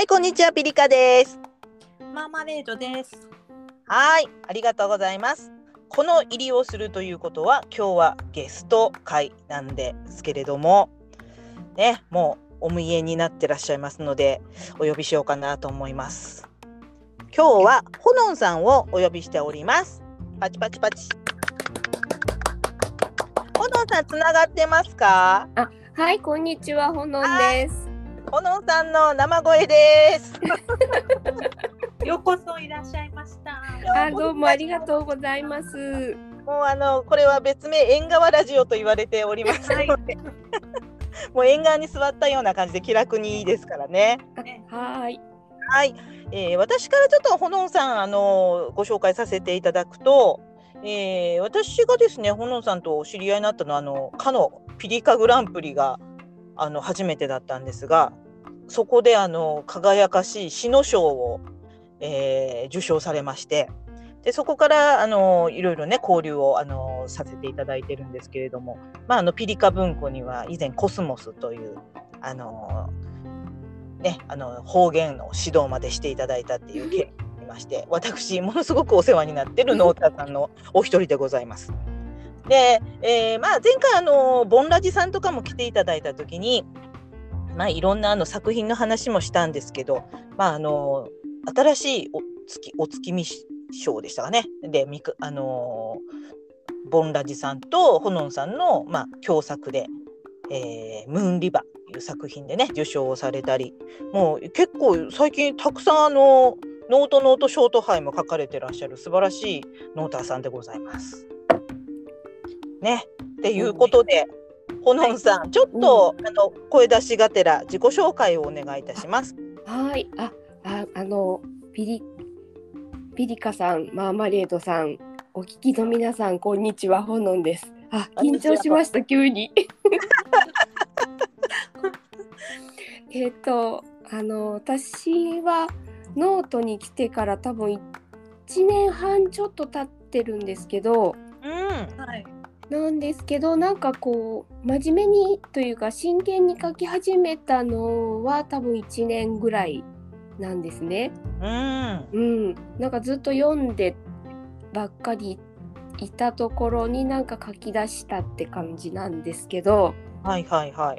はい、こんにちは、ピリカです。マーマレードです。はい、ありがとうございます。この入りをするということは、今日はゲスト会なんですけれども。ね、もうお見えになってらっしゃいますので、お呼びしようかなと思います。今日はほのんさんをお呼びしております。パチパチパチ。ほのんさん、つながってますか？はい、こんにちは、ほのんです。ほのんさんの生声です。ようこそいらっしゃいました。あ、どうもありがとうございます。もうあのこれは別名縁側ラジオと言われておりますので、もう縁側に座ったような感じで気楽にいいですからね。はい、はい、えー私からちょっとほのんさんあのご紹介させていただくと、えー私がですねほのんさんとお知り合いになったのはあのかのピリカグランプリがあの初めてだったんですが、そこであの輝かしい詩の賞を、えー受賞されまして。でそこからあのいろいろね交流をあのさせていただいてるんですけれども、まあ、あのピリカ文庫には以前コスモスというあの、ね、あの方言の指導までしていただいたっていう経緯がありまして私ものすごくお世話になってるノータさんのお一人でございます。で、えーまあ、前回あのボンラジさんとかも来ていただいた時に、まあ、いろんなあの作品の話もしたんですけど、まあ、あの新しいお月お月見賞でしたかね。で、みくあのボンラジさんとホノンさんの、まあ、共作で、えームーンリバーという作品でね、受賞をされたり、もう結構最近たくさんあのノートノートショート杯も書かれてらっしゃる素晴らしいノーターさんでございます。ね、っていうことで、ホノンさん、ちょっと、あの声出しがてら自己紹介をお願いいたします。はい、あ、あ、あの、ピリ。ピリカさん、マーマレードさん、お聞きの皆さん、こんにちは、ほのんです。あ、緊張しました、急に。えっと、あの、私は。ノートに来てから、多分。一年半ちょっと経ってるんですけど。うん、はい。なんですけどなんかこう真面目にというか真剣に書き始めたのは多分1年ぐらいなんですね。うん、うん、なんかずっと読んでばっかりいたところになんか書き出したって感じなんですけどはいはいはい。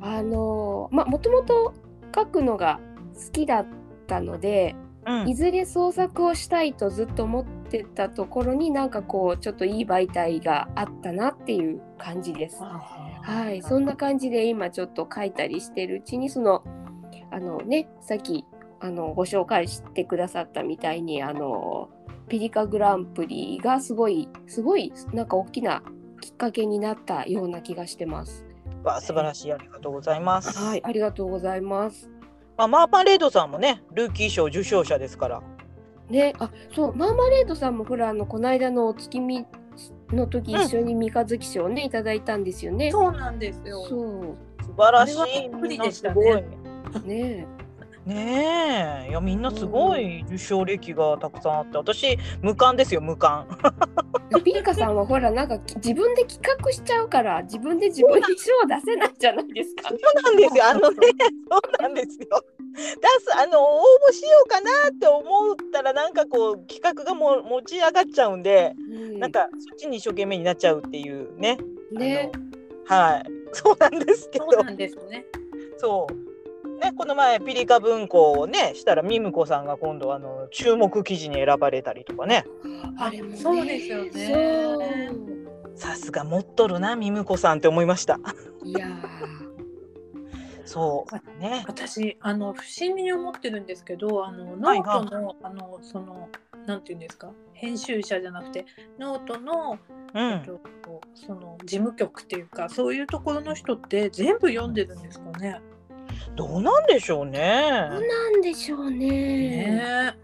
あのまあもともと書くのが好きだったのでうんいずれ創作をしたいとずっと思ってたところになんかこうちょっといい媒体があったなっていう感じです。はい、そんな感じで今ちょっと書いたりしてるうちにそのあのねさっきあのご紹介してくださったみたいにあのピリカグランプリがすごいすごいなんか大きなきっかけになったような気がしてます。わ素晴らしいありがとうございます。はい、ありがとうございます。まあ、マーパンレードさんもねルーキー賞受賞者ですから。ね、あそうマーマレードさんもほらあのこの間のお月見の時うん一緒に三日月賞ね、いただいたんですよね。そうなんですよ。そ素晴らしい。はびっくりでしたねね。ねえ、いやみんなすごい受賞歴がたくさんあって、私無冠ですよ無冠。ピリカさんはほらなんかき自分で企画しちゃうから自分で自分に賞を出せないじゃないですか。そうなんですよ。あのね、そうなんですよ。出すあの応募しようかなって思ったらなんかこう企画がもう持ち上がっちゃうんで、うんなんかそっちに一生懸命になっちゃうっていうね。ねはい。そうなんですけど。そうなんですね。そう。ね、この前ピリカ文庫をねしたらミムコさんが今度あの注目記事に選ばれたりとかねあれもねそうですよねさすが持っとるなミムコさんって思いましたいやそう。ね。私あの不思議に思ってるんですけど、あのノはい。ートの、あのそのなんていうんですか、編集者じゃなくてノートの、うん。えっとその事務局っていうかそういうところの人って全部読んでるんですかね？どうなんでしょうね。ーどうなんでしょうね。ね。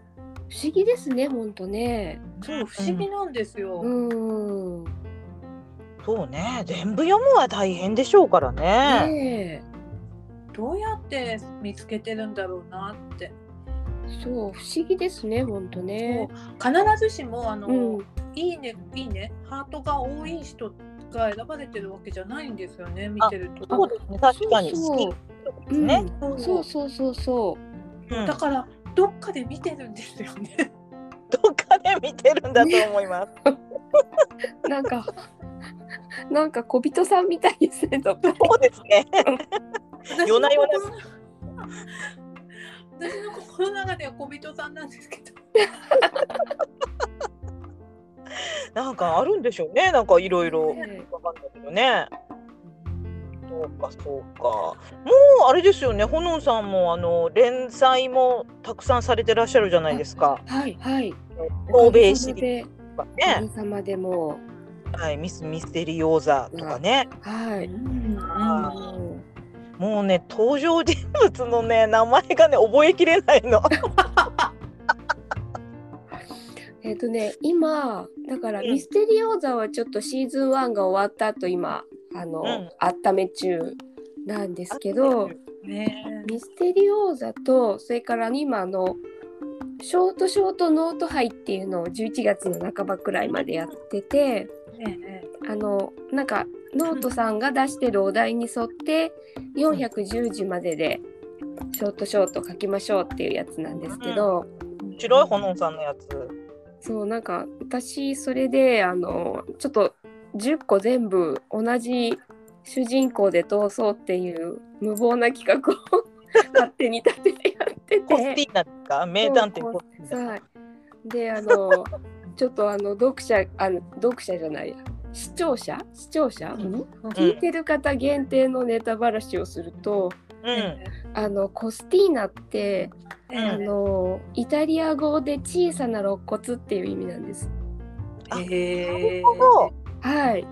不思議ですねほんとね。そう不思議なんですよ。うん。そうね。全部読むは大変でしょうからね。ねどうやって見つけてるんだろうなって。えそう不思議ですねほんとね。必ずしもあの、うんいいねいいねハートが多い人が選ばれてるわけじゃないんですよね見てると。そうですね確かにそう好きですね、うんそうそうそうそううんだからどっかで見てるんですよね。どっかで見てるんだと思います。なんかなんか小人さんみたいですね。どっかそうですね。夜な夜な私の心の中では小人さんなんですけど。なんかあるんでしょうね。なんかいろいろねわかんないけどね。そうかそうか。もうあれですよね。ほのんさんもあの連載もたくさんされてらっしゃるじゃないですか。はいはい。欧米シリーズでとかおねか。げさまでもはい、ミスミステリオーザとかね。はい。うんもうね登場人物のね名前がね覚えきれないの。えっ、とね今だからうん。ミステリオーザはちょっとシーズン1が終わった後今あの、うん。温め中なんですけどね。ミステリオーザとそれから今あのショートショートノート杯っていうのを11月の半ばくらいまでやっててあのなんかノートさんが出してるお題に沿って410字まででショートショート書きましょうっていうやつなんですけど、白いほのんさんのやつ。そうなんか私それであのちょっと10個全部同じ主人公で通そうっていう無謀な企画を 勝手に立ててやってコステて。ィーナですか？名探偵コスティーナ。はい、であの ちょっとあの読者あの読者じゃないや視聴者？視聴者、うん聞いてる方限定のネタばらしをすると、うん。あのコスティーナって、うんあのイタリア語で小さな肋骨っていう意味なんです。あへえ。はい、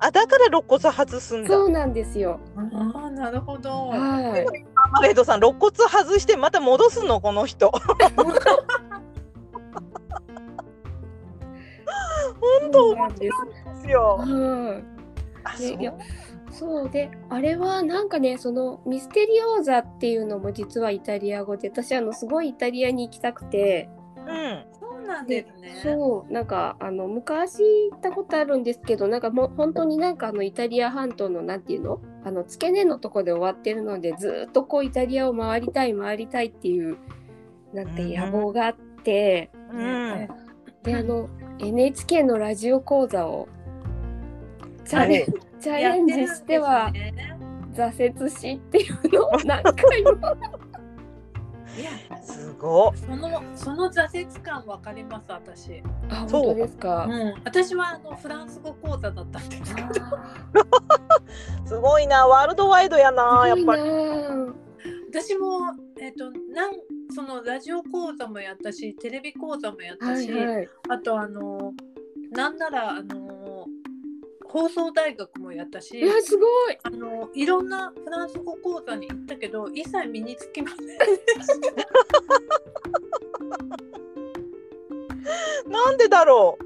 あだから肋骨外すんだ。そうなんですよ。ああなるほど。はい。マレードさん肋骨外してまた戻すの？この人。本当面そうなんです。よ。はい。あでいやそうであれはなんかねそのミステリオーザっていうのも実はイタリア語で私あのすごいイタリアに行きたくてうん。そうなんですね。そうなんかあの昔行ったことあるんですけどなんかもう本当になんかあのイタリア半島のなんていうの？あの付け根のとこで終わってるのでずっとこうイタリアを回りたい回りたいっていうなんて野望があって、うん。であの NHK のラジオ講座をチャレンチャレンジしては挫折しっていうのを何回も。いやすごい。そのその挫折感わかります私。あそう。本当ですか、うん、私はあのフランス語講座だったんです。けど、すごいなワールドワイドやなやっぱり。り私もえっ、となんそのラジオ講座もやったし、テレビ講座もやったし、はいはいあとあのなんならあの放送大学もやったしい。やすごいあのいろんなフランス語講座に行ったけど一切身につきません なんでだろ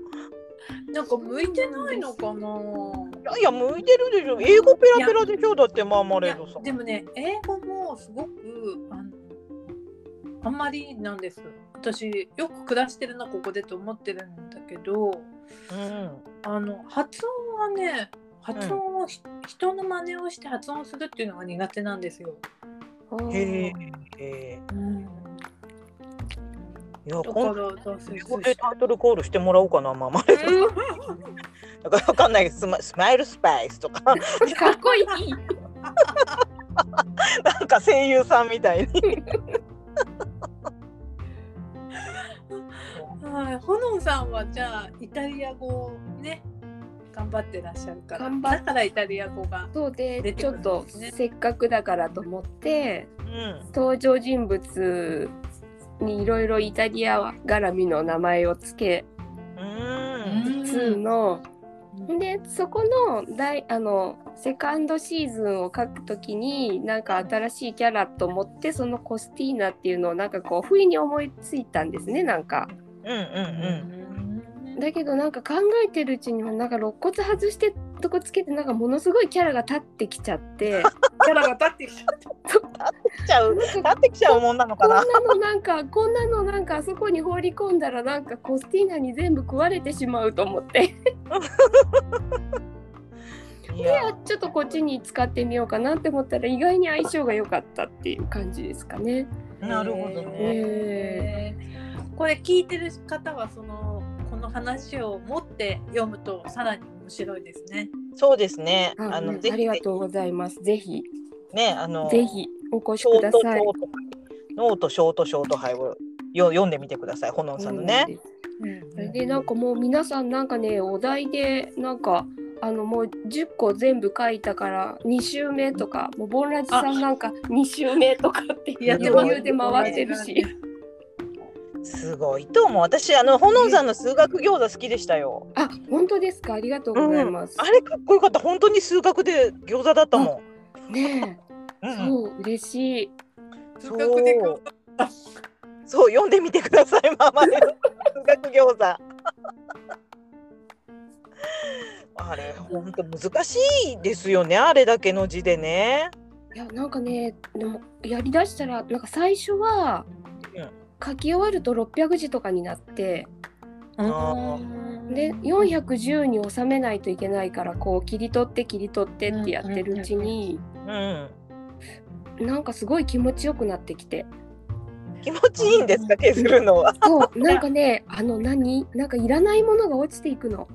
なんか向いてないのかな？う。いやいや向いてるでしょ。英語ペラペラでしょだってマーマレードさん。でもね英語もすごくあんまりなんです私よく暮らしてるなここでと思ってるんだけどうん。あの発音はね発音をひ、人の真似をして発音するっていうのが苦手なんですよ。へえ。へうん、ーいやだか今らでタイトルコールしてもらおうかなマーマ。だからわかんないけどスマスマイルスパイスとかかっこいい なんか声優さんみたいに。はい、ほのんさんはじゃあイタリア語をね頑張ってらっしゃるから頑張っだからイタリア語がそうでちょっとせっかくだからと思ってうん。登場人物にいろいろイタリア絡みの名前をつけうん。つつの、でそこの大あのセカンドシーズンを書くときになんか新しいキャラと思ってそのコスティーナっていうのをなんかこう不意に思いついたんですねなんか。うんうんうん。だけどなんか考えてるうちにもなんか肋骨外してとこつけてなんかものすごいキャラが立ってきちゃって キャラが立ってきちゃった。来ちゃう。立ってきちゃうもんなのこんかな。なのなんかこんなのなんかあそこに放り込んだらなんかコスティーナに全部食われてしまうと思って いやあちょっとこっちに使ってみようかなって思ったら意外に相性が良かったっていう感じですかね。なるほどね。えこれ聞いてる方はそのこの話を持って読むとさらに面白いですね。そうですね。ああのぜひうんありがとうございます。ぜひねあのぜひお越しショートシください。ョートノートショートショート杯をよ読んでみてください。ほのんさんのね。それでなんかもう皆さんなんかねお題でなんかあのもう10個全部書いたから2週目とかもうボンラジさんなんか2週目とかってやって余裕で回ってるし。すごいと思う。私あのほのんさんの数学餃子好きでしたよ。あ本当ですか？ありがとうございます。あれかっこよかった。本当に数学で餃子だったもねん。えうんそう嬉しい。数学でこうそう読んでみてください。ママで数学餃子。あれ本当難しいですよね。あれだけの字でね。いやなんかねでもやりだしたらなんか最初はうん書き終わると600字とかになってあで410に収めないといけないからこう切り取って切り取ってってやってるうちにうん。なんかすごい気持ちよくなってきて。気持ちいいんですか削るのは。そうなんかねあの何？なんかいらないものが落ちていくの。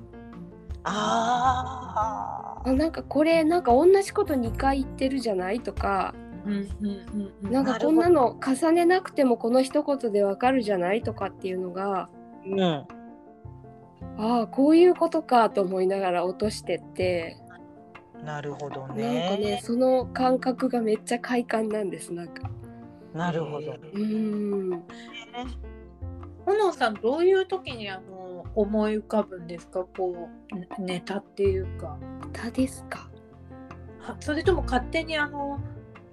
ああなんかこれなんか同じこと2回言ってるじゃない？とかなんかこんなの重ねなくてもこの一言でわかるじゃない？とかっていうのがうん。ああこういうことかと思いながら落としてって。なるほどなんかね。ねその感覚がめっちゃ快感なんですなんか。なるほど。うーん。ほのさんどういう時にあの思い浮かぶんですか？こうねネタっていうか。歌ですか？はそれとも勝手にあの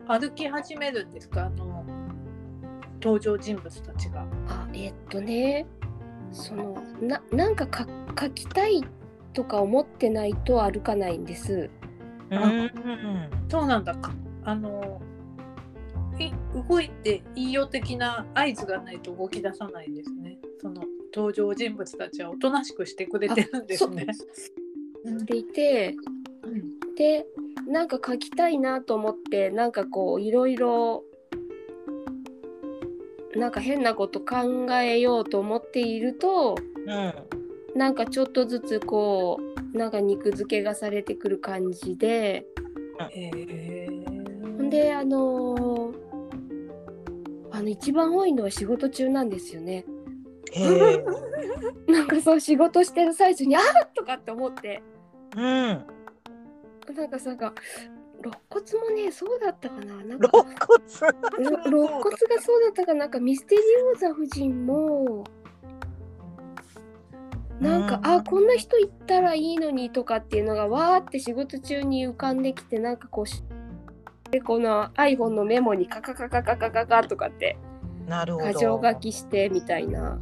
歩き始めるんですかあの登場人物たちが。あえっとねそのななんかか書きたいとか思ってないと歩かないんですうん。そうなんだかあのい動いていいよ的な合図がないと動き出さないんですね。その登場人物たちはおとなしくしてくれてるんですね。っていてうんでなんか書きたいなと思ってなんかこういろいろなんか変なこと考えようと思っているとうん。なんかちょっとずつこうなんか肉付けがされてくる感じでほんであのーあの一番多いのは仕事中なんですよね。なんかそう仕事してる最中に「あーとかって思ってうん。なんかさなんか肋骨もねそうだったかななんか肋骨？ろ肋骨がそうだったかなんかミステリオーザ夫人もなんか、うんあこんな人行ったらいいのにとかっていうのがわーって仕事中に浮かんできてなんかこうしでこの iPhone のメモにカカカカカカカカとかってなるほど。箇条書きしてみたいな。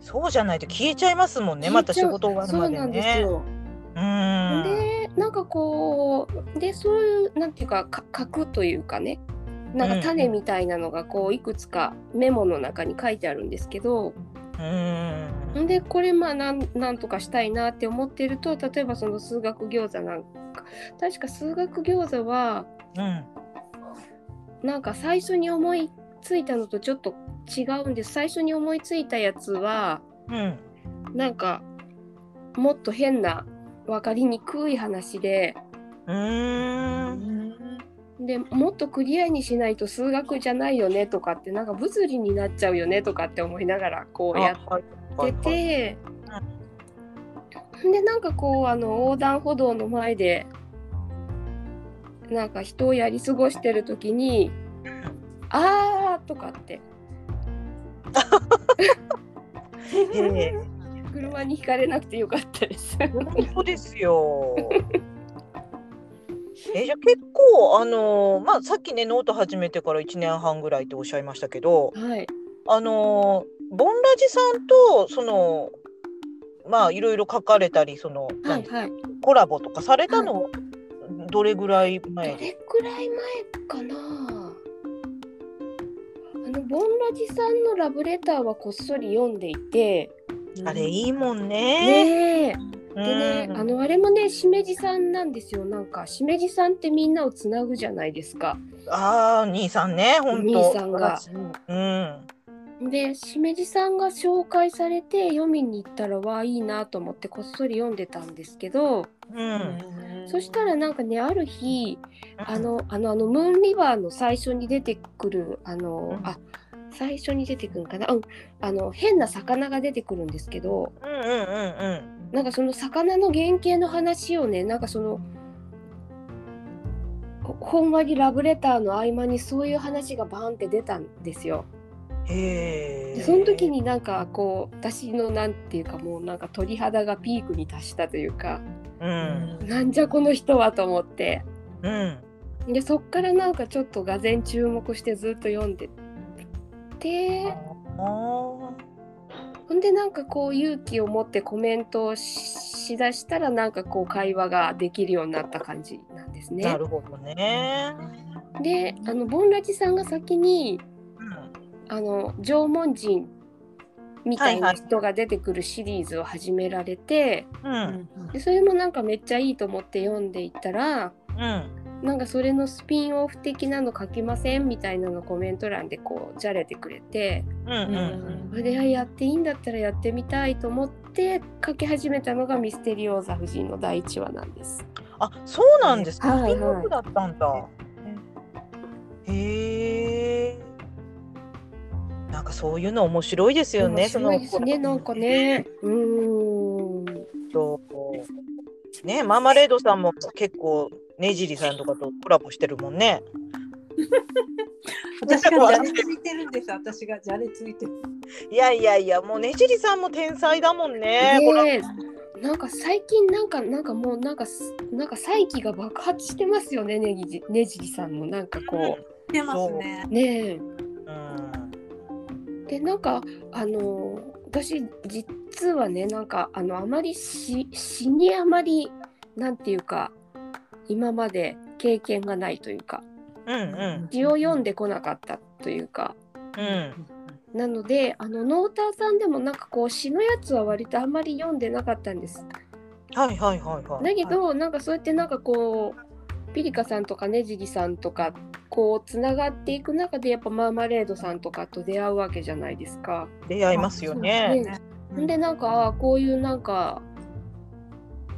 そうじゃないと消えちゃいますもんね。また仕事終わるまでそうなんですね。よ。うん。でなんかこうでそういうなんていうかか書くというかねなんか種みたいなのがこういくつかメモの中に書いてあるんですけど、うん。んでこれまあなんなんとかしたいなって思ってると例えばその数学餃子なんか確か数学餃子はうん。なんか最初に思いついたのとちょっと違うんです最初に思いついたやつはうん。なんかもっと変な分かりにくい話で。うん。でもっとクリアにしないと数学じゃないよねとかってなんか物理になっちゃうよねとかって思いながらこうやっはいてて、でなんかこうあの横断歩道の前でなんか人をやり過ごしてる時に「あー」とかって 車にひかれなくてよかったです。本当ですよ。えじゃあ結構あのーまあさっきねノート始めてから1年半ぐらいっておっしゃいましたけどはい、あのーボンラジさんとそのまあいろいろ書かれたりその、はい、はい。コラボとかされたの、どれぐらい前？でどれくらい前かな？あのボンラジさんのラブレターはこっそり読んでいてあれいいもんね。ねえでね、あのあれもねしめじさんなんですよなんかしめじさんってみんなをつなぐじゃないですか。ああ兄さんね本当。兄さんが。うん。でしめじさんが紹介されて読みに行ったらわいいなと思ってこっそり読んでたんですけど、うん、そしたらなんかねある日あのあのあのムーンリバーの最初に出てくるあの、うんあ最初に出てくるんかな、うん、あの変な魚が出てくるんですけど。うんうんうんうん。なんかその魚の原型の話をねなんかそのほほんわりラブレターの合間にそういう話がバーンって出たんですよ。へえ。でその時になんかこう私のなんていうかもうなんか鳥肌がピークに達したというか。うん。なんじゃこの人はと思って。うん。でそっからなんかちょっとがぜん注目してずっと読んでて。ほんでなんかこう勇気を持ってコメントをししだしたらなんかこう会話ができるようになった感じなんですね。な。るほどね。であのボンラジさんが先にうん。あの縄文人みたいはいはない人が出てくるシリーズを始められて、うん。でそれもなんかめっちゃいいと思って読んでいったらうんなんかそれのスピンオフ的なの書きませんみたいなのコメント欄でこうじゃれてくれてうんうんそれであやっていいんだったらやってみたいと思って書き始めたのがミステリオーザ夫人の第1話なんです。あそうなんですか？はいはいスピンオフだったんだ。へえ。なんかそういうの面白いですよね。面白いですねなんかね。うーん。とねマーマレードさんも結構ねじりさんとかとコラボしてるもんね。私がじゃれついてるんです。私がじゃれついてる。いやいやいやもうねじりさんも天才だもんね。ねえなんか最近なんかなんかもうなんかすなんか再起が爆発してますよねねぎじねじりさんもなんかこ出ますねう。ねえうんでなんかあの私実はねなんかあのあまり詩詩にあまりなんていうか今まで経験がないというかうんうん詩を読んでこなかったというかうんなのであのノーターさんでもなんかこう詩のやつは割とあんまり読んでなかったんです。はいはいはいはい。だけどなんかそうやってなんかこうピリカさんとかねじりさんとかこうつながっていく中でやっぱマーマレードさんとかと出会うわけじゃないですか。出会いますよね。ねんでなんかこういうなんか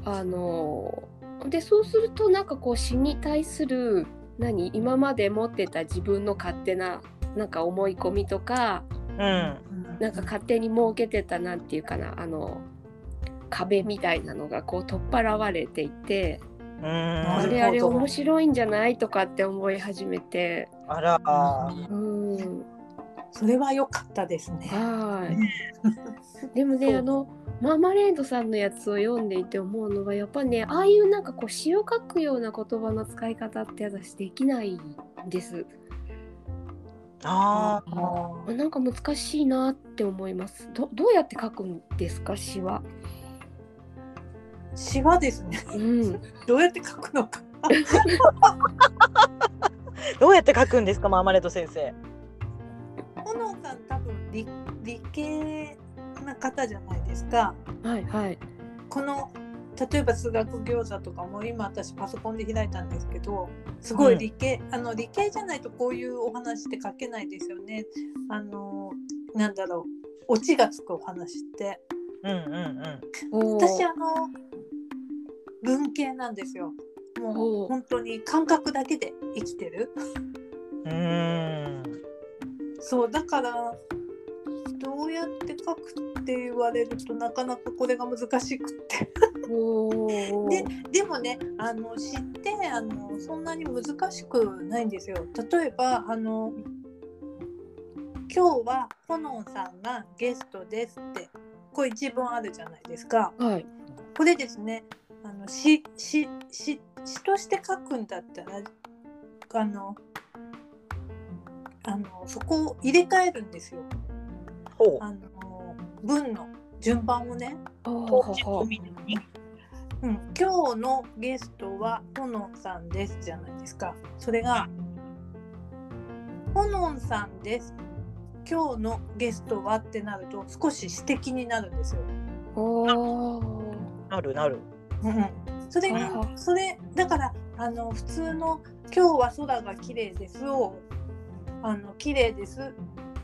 あのーでそうするとなんかこう詩に対する何今まで持ってた自分の勝手ななんか思い込みとかうん。なんか勝手に設けてたなんていうかなあの壁みたいなのがこう取っ払われていて。うん。あれあれ面白いんじゃないとかって思い始めて、あらうん、それは良かったですね。はい。でもね、あのマーマレードさんのやつを読んでいて思うのがやっぱね、ああいうなんかこう詩を書くような言葉の使い方って私できないんです。ああなんか難しいなって思います。どどうやって書くんですか詩は？詩はですね。うん。どうやって書くのか。どうやって書くんですかマーマレード先生。炎さん多分理理系な方じゃないですか。はいはい。この例えば数学餃子とかも今私パソコンで開いたんですけどすごい理系、あの理系じゃないとこういうお話って書けないですよね。あのなんだろうオチがつくお話ってうんうん おー私あの文系なんですよ。もおう本当に感覚だけで生きてる。うん。そうだからどうやって書くって言われるとなかなかこれが難しくって。ででもねあの知ってあのそんなに難しくないんですよ。例えばあの今日はほのんさんがゲストですってこれ一文あるじゃないですか。はい。これですねあの詩詩詩詩として書くんだったらあのあのそこを入れ替えるんですよ。ほう。あの文の順番をね。ほうほうほうほううん、今日のゲストはほのんさんですじゃないですか。それが、ほのんさんです。今日のゲストはってなると少し詩的になるんですよ。なるなる。うん、それあそれだからあの普通の「今日は空が綺麗です」を「あの綺麗です」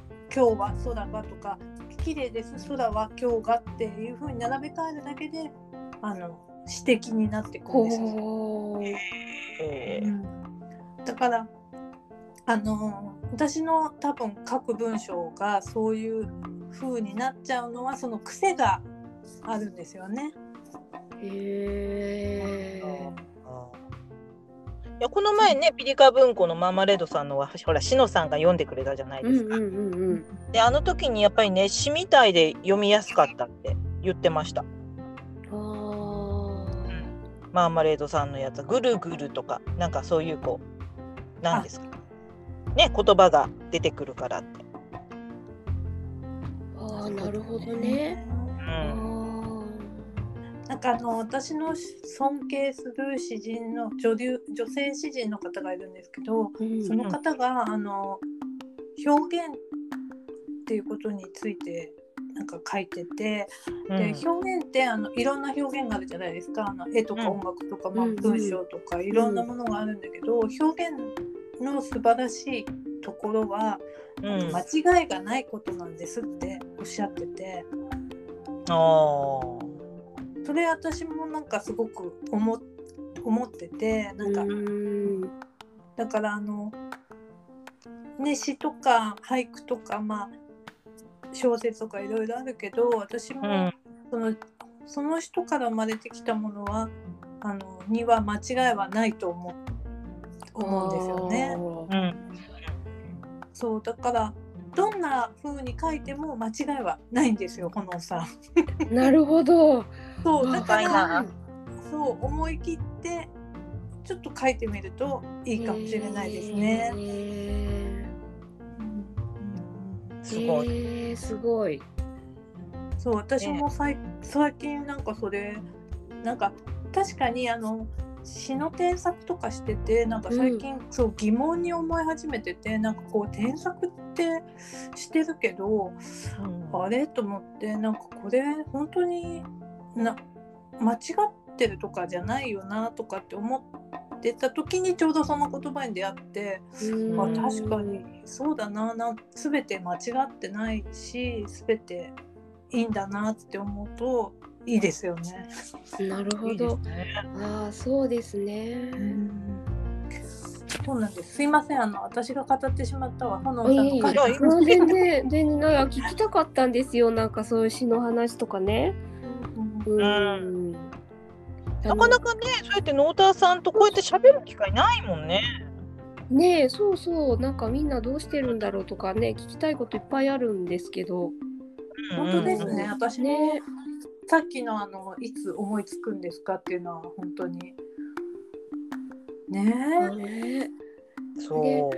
「今日は空が」とか「綺麗です」「空は今日が」っていうふうに並べ替えるだけであの詩的になってくるんですよ。うんだからあの私の多分書く文章がそういう風になっちゃうのはその癖があるんですよね。へえ。いやこの前ねピリカ文庫のマーマレードさんのはほらしのさんが読んでくれたじゃないですか。うんうんうんうん。であの時にやっぱりね詩みたいで読みやすかったって言ってました。ああ。マーマレードさんのやつぐるぐるとかなんかそういうこうなんですかね言葉が出てくるからって。ああ、なるほどね。うあんなんかあの私の尊敬する詩人の女流女性詩人の方がいるんですけどーその方があの表現っていうことについてなんか書いてて、で表現ってあのいろんな表現があるじゃないですか。あの絵とか音楽とか、まあ、うん文章とかいろんなものがあるんだけど、表現の素晴らしいところは、うん、間違いがないことなんですっておっしゃってて。あーそれ私もなんかすごく思っ思っててなんか、うんだからあのね詩とか俳句とかまあ小説とかいろいろあるけど私も、うんそのその人から生まれてきたものはあのには間違いはないと思う思うんですよね。うんそうだからどんな風に書いても間違いはないんですよこのさん。なるほど。そうだからな。そう思い切ってちょっと書いてみるといいかもしれないですね。すごい。すごい。そう私もさい最近なんかそれなんか確かにあの詩の添削とかしててなんか最近、そう疑問に思い始めててなんかこう添削ってしてるけどうん。あれ？と思ってなんかこれ本当にな間違ってるとかじゃないよなとかって思ってた時にちょうどその言葉に出会って、まあ、うん確かにそうだなな全て間違ってないし全ていいんだなって思うといいですよね。なるほいいですど。ね。ああ、そうですね。そうなんです。すいません、あの私が語ってしまったわ。炎あいえいえさんの回いやいいもう全然全然なんか聞きたかったんですよ。なんかそういう詩の話とかね。うんうん。なかなかね、そうやってノーターさんとこうやって喋る機会ないもんね。ねえそうそうなんかみんなどうしてるんだろうとかね聞きたいこといっぱいあるんですけど本当ですね。うん私もねさっきのあのいつ思いつくんですかっていうのは本当にねねそう。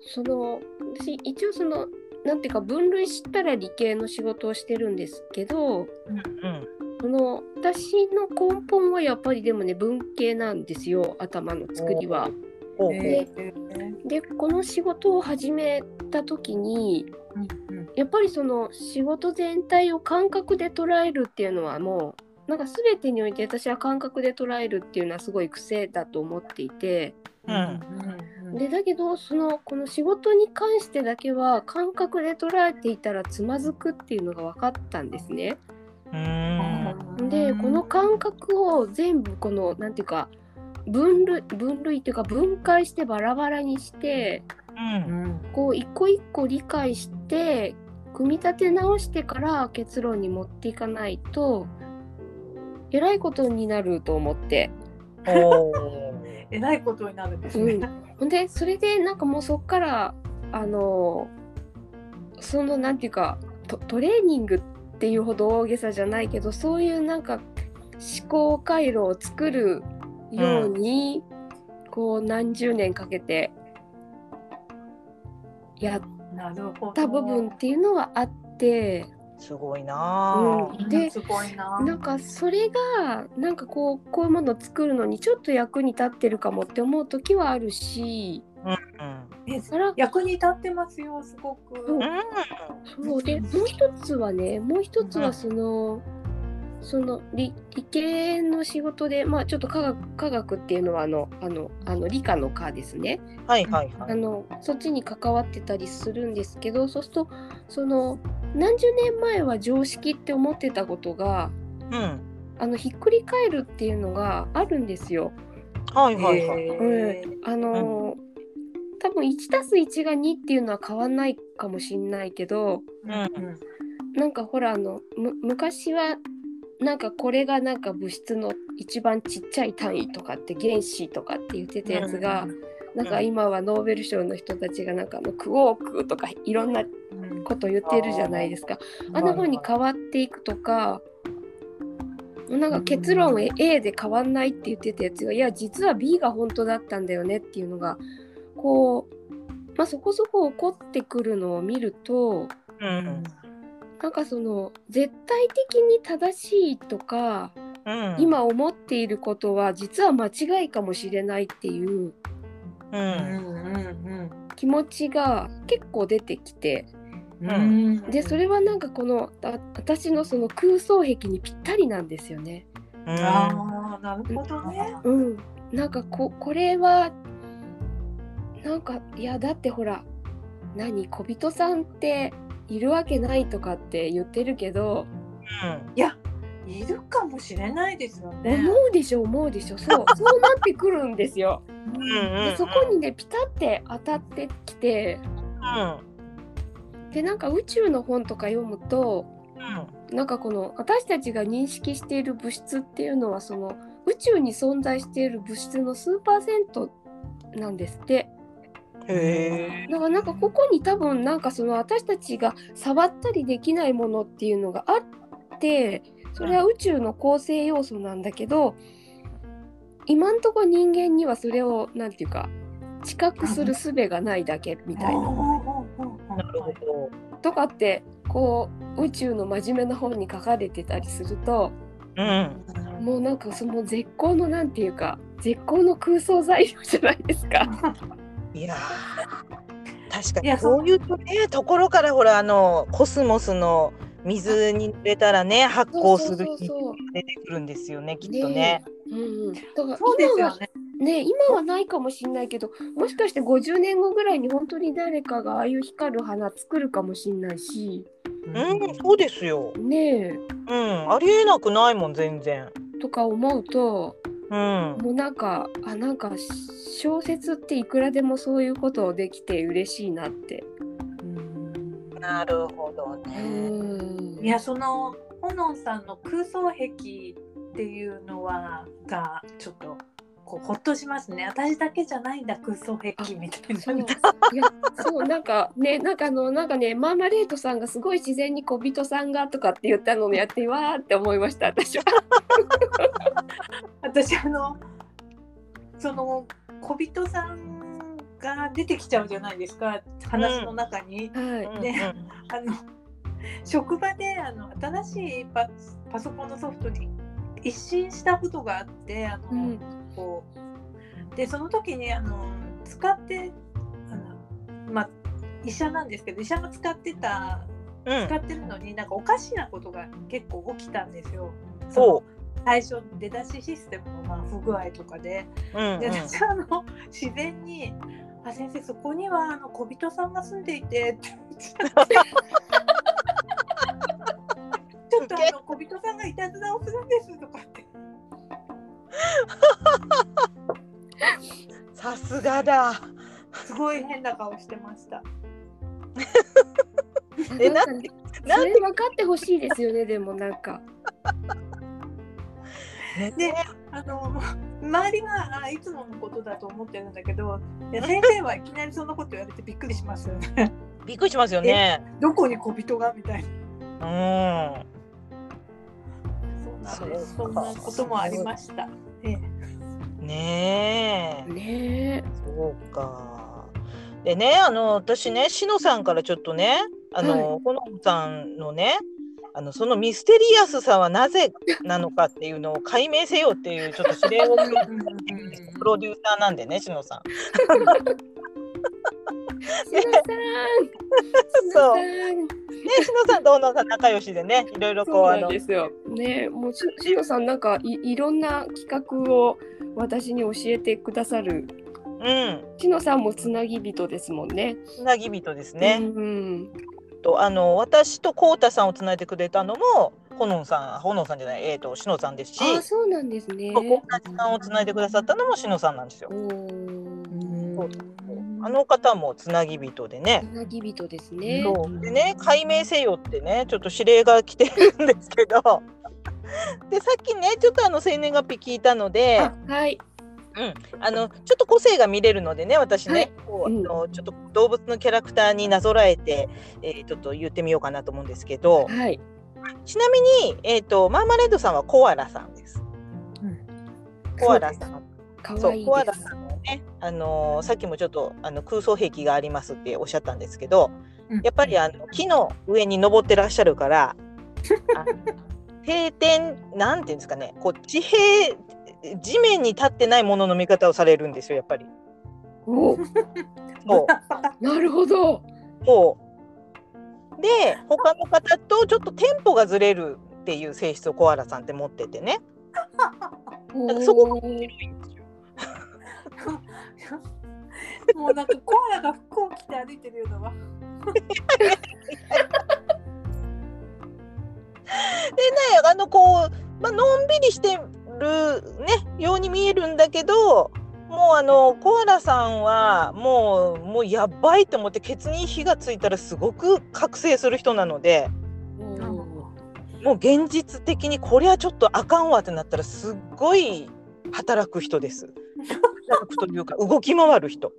その私一応そのなんていうか分類したら理系の仕事をしてるんですけどうん。その私の根本はやっぱりでもね文系なんですよ頭の作りは。でーでこの仕事を始めた時にうんうんやっぱりその仕事全体を感覚で捉えるっていうのはもうなんか全てにおいて私は感覚で捉えるっていうのはすごい癖だと思っていてうんうんうんでだけどそのこの仕事に関してだけは感覚で捉えていたらつまずくっていうのが分かったんですね。うーん。でこの感覚を全部このなんていうか分類分類っていうか分解してバラバラにしてうん。うんこう一個一個理解して組み立て直してから結論に持っていかないとえらいことになると思って、えらいことになるんですうんね。、ほんでそれでなんかもうそっからあのそのなんていうかトトレーニングっていうほど大げさじゃないけどそういうなんか思考回路を作るように、こう何十年かけてやっなるほど。た部分っていうのはあって、すごいなうんですごいな。なんかそれがなんかこうこういうものを作るのにちょっと役に立ってるかもって思う時はあるしぁ。うん。えそら役に立ってますよ、すごく。うんうん。そうでもう一つはねもう一つはその、その理理系の仕事で、まあ、ちょっと科学科学っていうのはあのあのあの理科の科ですねはいはいはい。あのそっちに関わってたりするんですけどそうするとその何十年前は常識って思ってたことがうん。あのひっくり返るっていうのがあるんですよ。はいはいはい。へあのー多分 1+1 が2っていうのは変わんないかもしんないけどうんうんなんかほらあのむ昔はなんかこれがなんか物質の一番ちっちゃい単位とかって原子とかって言ってたやつが、なんか今はノーベル賞の人たちがなんかあのクォークとかいろんなうんこと言ってるじゃないですか。あん。な風に変わっていくとか、なんか結論 A で変わんないって言ってたやつが、いや、実は B が本当だったんだよねっていうのが、こう、まあ、そこそこ起こってくるのを見ると、うん。なんかその、絶対的に正しいとか、うん。今思っていることは実は間違いかもしれないっていう気持ちが結構出てきて、うんうんで、それはなんかこの、あ私のその空想壁にぴったりなんですよね。うん。ああなるほどね。うん、なんかここれはなんかいやだってほら何小人さんっているわけないとかって言ってるけど、いやいるかもしれないですよね。思うでしょ思うでしょそう そうなってくるんですよ。うん。でそこにねピタって当たってきてうん。でなんか宇宙の本とか読むとうん。なんかこの私たちが認識している物質っていうのはその宇宙に存在している物質の数パーセントなんですって。へえ。だからなんかここに多分なんかその私たちが触ったりできないものっていうのがあってそれは宇宙の構成要素なんだけど今んとこ人間にはそれをなんていうか知覚する術がないだけみたいな。なるほど。とかってこう宇宙の真面目な本に書かれてたりするとうん。もうなんかその絶好のなんていうか絶好の空想材料じゃないですか。いやー。確かにそういうとねところからほらあのコスモスの水に濡れたらね発酵する日出てくるんですよねきっとね。うんうん、だからそうですよね。ね今はないかもしれないけどもしかして50年後ぐらいに本当に誰かがああいう光る花作るかもしれないしうん、そうですよ。ねえうん、ありえなくないもん全然。とか思うとうん。もうなんかあなんか小説っていくらでもそういうことできて嬉しいなって。なるほどうね。んいやそのほのんさんの空想壁っていうのはがちょっとこうほっとしますね。私だけじゃないんだ空想壁みたいそうな。いやそうなんかねなんかあのなんかねマーマレードさんがすごい自然に小人さんがとかって言ったのをやってわーって思いました私は。私あのその小人さんが出てきちゃうじゃないですか話の中に。はい。ねあの職場であの新しいパパソコンのソフトに一新したことがあってあの、うんこうでその時にあの使ってあの、まあ、医者なんですけど医者が使ってたうん。使ってるのになんかおかしなことが結構起きたんですよ。そ最初出だしシステムのまあ不具合とかで。う。うん、うんで。私あの自然に「あ先生そこにはあの小人さんが住んでいて」って言っちゃって ちょっとあの小人さんがいたずらをするんですとかってさすがだ。すごい変な顔してました。えなんんでそなんで？れ分かってほしいですよねでもなんか。ねであの周りはあいつものことだと思ってるんだけど先生はいきなりそんなこと言われてびっくりしますよね。びっくりしますよね。どこに小人が？みたいな。うん。そうなんです。そんなこともありました。ええねえ。ねえ。そうか。でね、あの私ね、しのさんからちょっとね、あの、ほのんさんのね、あのそのミステリアスさはなぜなのかっていうのを解明せよっていうちょっと指令をプロデューサーなんでね、しのさん。しのさん。そうしのさんね、しのさんと小野さん仲良しでね、いろいろこう、そうあのなんで、すよ。ねもうししのさんなんかいいろんな企画を私に教えてくださる。うん、しのさんもつなぎ人ですもんね。つなぎ人ですね。うん。と、あの、私とこうたさんをつないでくれたのも、ほのんさん、ほのんさんじゃない、えっ、と、しのさんですし。あ、そうなんですね。こうたさんをつないでくださったのもしのさんなんですようあの方もつなぎ人でねつ。なぎ人ですね。でね解明せよってねちょっと指令が来てるんですけど でさっきねちょっとあの生年月日聞いたのであはい。あのちょっと個性が見れるのでね私ね、はいこうあうんのちょっと動物のキャラクターになぞらえて、えーちょっと言ってみようかなと思うんですけどはい。ちなみに、えー、とマーマレードさんはコアラさんです。コアラさん可愛いそうコアラです。さんはね、あのーさっきもちょっとあの空想壁がありますっておっしゃったんですけど、やっぱりあの木の上に登ってらっしゃるから、あ定点なんていうんですかね、こう地平地面に立ってないものの見方をされるんですよやっぱり。お、そう なるほど。そうで他の方とちょっとテンポがずれるっていう性質をコアラさんって持っててね。おそこがー もうなんかコアラが服を着て歩いてるようなわ。ねあのこう、まあのんびりしてるねように見えるんだけどもうあのコアラさんはもうもうやばいと思ってケツに火がついたらすごく覚醒する人なのでもう現実的にこれはちょっとあかんわってなったらすっごい働く人です。働くというか動き回る人。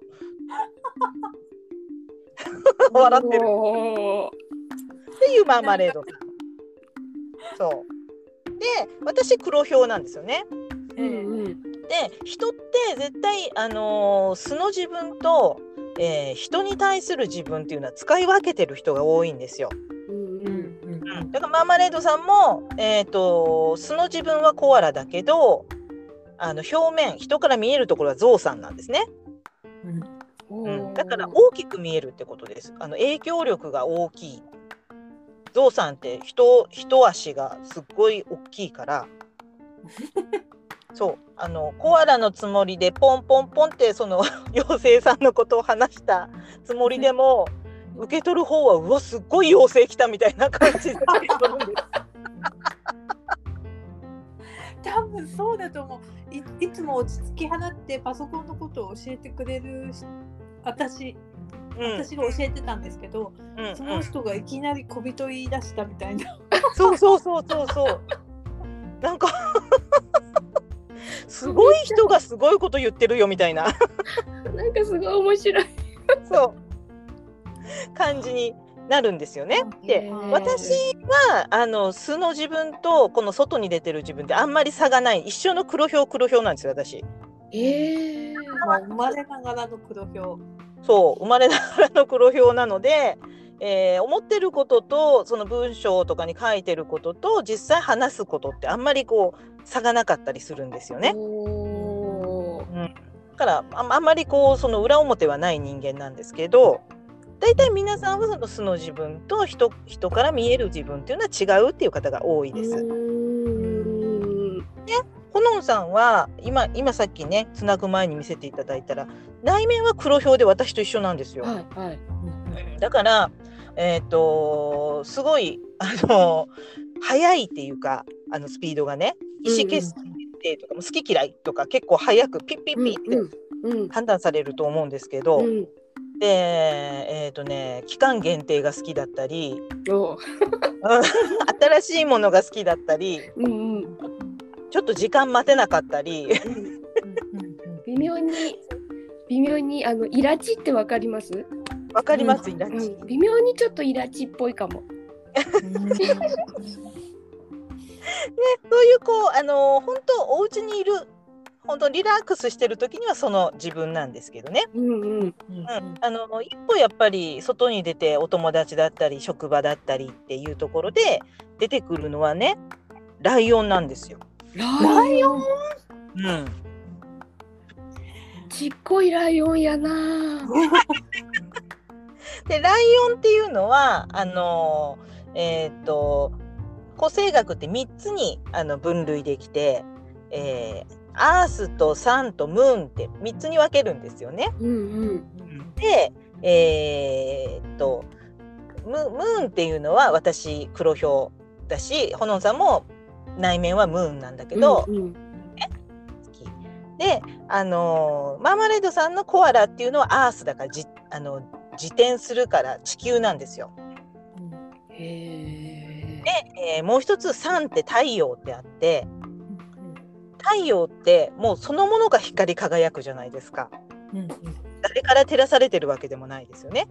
笑ってるっていうマーマレードさん。そう。で私黒ひょうなんですよね。うんうん。で人って絶対あのー素の自分と、えー人に対する自分っていうのは使い分けてる人が多いんですよ。うんうんだからマーマレードさんも、えー、と素の自分はコアラだけどあの表面人から見えるところはゾウさんなんですね、おうん、ーだから大きく見えるってことです。あの影響力が大きい。ゾウさんって人一足がすっごい大きいから。そう。あのコアラのつもりでポンポンポンってその 妖精さんのことを話したつもりでも受け取る方はうわすっごい妖精来たみたいな感じで受け取るんです多分そうだと思う。いいつも落ち着き払ってパソコンのことを教えてくれるし私うん。私が教えてたんですけど、うん。その人がいきなり小人言い出したみたいな。そうそうそうそうそう。なんかすごい人がすごいこと言ってるよみたいな。なんかすごい面白い。そう。感じになるんですよね。で私はあの素の自分とこの外に出てる自分ってあんまり差がない一緒の黒ひょう黒ひょうなんですよ私。ええもう生まれながらの黒ひょそう生まれながらの黒ひょうなので、えー思ってることとその文章とかに書いてることと実際話すことってあんまりこう差がなかったりするんですよね。おーだからああんまりこうその裏表はない人間なんですけど大体皆さんはその素の自分と人人から見える自分っていうのは違うっていう方が多いです。うーんほのんさんは今今さっきねつなぐ前に見せていただいたら内面は黒ひょうで私と一緒なんですよ。はいはい。だからえっ、とすごいあの速いっていうかあのスピードがね意思決定とかも好き嫌いとか結構早くピッピッピッってうんうん判断されると思うんですけど、うんでえっ、とね期間限定が好きだったり 新しいものが好きだったりうんうん。ちょっと時間待てなかったり。微妙に微妙にあのイラチってわかります？わかります、うん。イラチ。うん微妙にちょっとイラチっぽいかも。そういうこうあの本当お家にいる本当リラックスしてる時にはその自分なんですけどね、うんうん。うん、あの一歩やっぱり外に出てお友達だったり職場だったりっていうところで出てくるのはねライオンなんですよ。ライオン？うん、ちっこいライオンやな。でライオンっていうのはあのえっ、と個性学って3つにあの分類できて、えーアースとサンとムーンって3つに分けるんですよね。うんうん。で、えーっとムムーンっていうのは私黒ひょうだしほのんさんも内面はムーンなんだけど、うんうんであのーマーマレードさんのコアラっていうのはアースだからじあの自転するから地球なんですよ。へえ。で、えーもう一つサンって太陽ってあって太陽ってもうそのものが光り輝くじゃないですか。誰から照らされてるわけでもないですよね。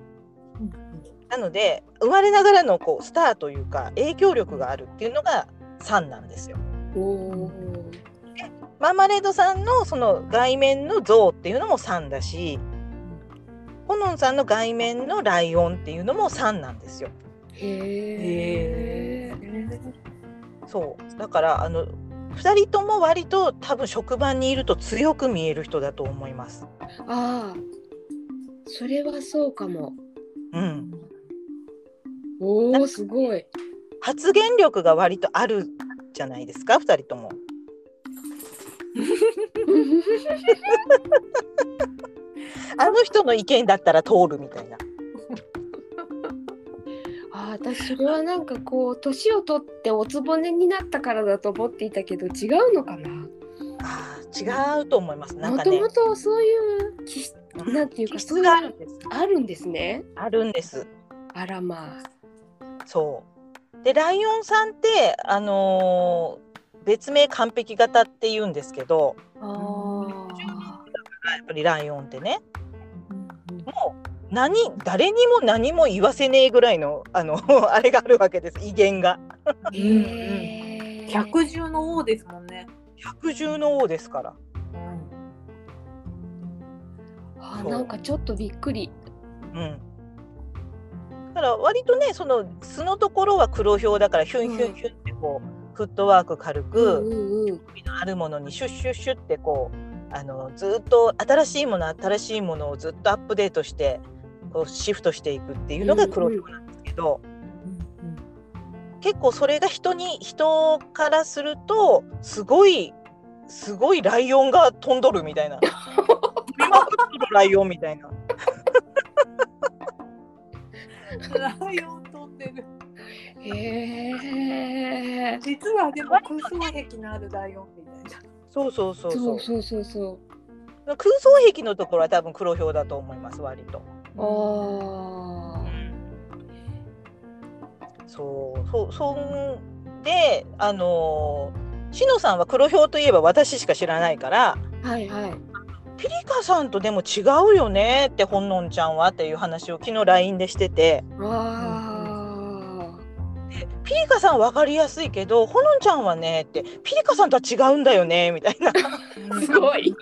なので生まれながらのこうスターというか影響力があるっていうのがサンなんですよ。マーマレードさんのその外面の象っていうのも3だし、ホノンさんの外面のライオンっていうのも3なんですよ。へえ。そうだからあの2人とも割と多分職場にいると強く見える人だと思います。ああ。それはそうかも。うん、おお、すごい。発言力が割とあるじゃないですか2人とも。あの人の意見だったら通るみたいな。ああ、私それはなんかこう年を取っておつぼねになったからだと思っていたけど違うのかな？あー違うと思います。もともとそういう気質うんなんていうかそういうがあるんです。あるんですね。あるんです。あらまあ。そう。でライオンさんってあのー別名完璧型って言うんですけどあやっぱりライオンってねもう何誰にも何も言わせねえぐらいのあの あれがあるわけです威厳が。百獣の王ですもんね。百獣の王ですから。あーなんかちょっとびっくり。うん。だから割とねその素のところは黒ひょうだからヒュンヒュンヒュンってこう、フットワーク軽く、うんうんうん。興味のあるものにシュッシュッシュッってこうあのずっと新しいもの新しいものをずっとアップデートしてシフトしていくっていうのが黒ひょうなんですけど、結構それが人に人からするとすごいすごいライオンが飛んどるみたいな。飛びまくってるライオンみたいな。ライオン飛んでる。へえ。実はでも空想壁のあるライオンみたいな。そうそうそうそそううそうそうそう。空想壁のところは多分黒ひょうだと思います割と。ああ。そうそうそんであのー、しのさんは黒ひょうといえば私しか知らないからはいはい。ピリカさんとでも違うよねってほんのんちゃんはっていう話を昨日 LINE でしててあピリカさん分かりやすいけどほのんちゃんはねってピリカさんとは違うんだよねみたいなあ。すごい。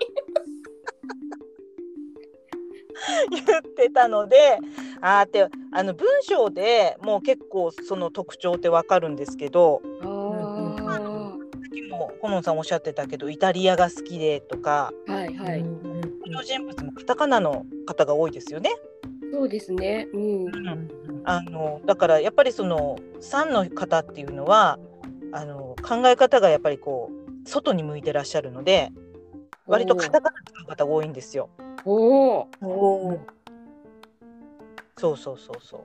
言ってたのであーってあの文章でもう結構その特徴って分かるんですけどああ。さっきもほのんさんおっしゃってたけどイタリアが好きでとかはいはい。登場人物もカタカナの方が多いですよね。そうですね。うん。あのだからやっぱりその3の方っていうのはあの考え方がやっぱりこう外に向いてらっしゃるので割とカタカナ使う方が多いんですよ。おお。おお。そうそうそうそう。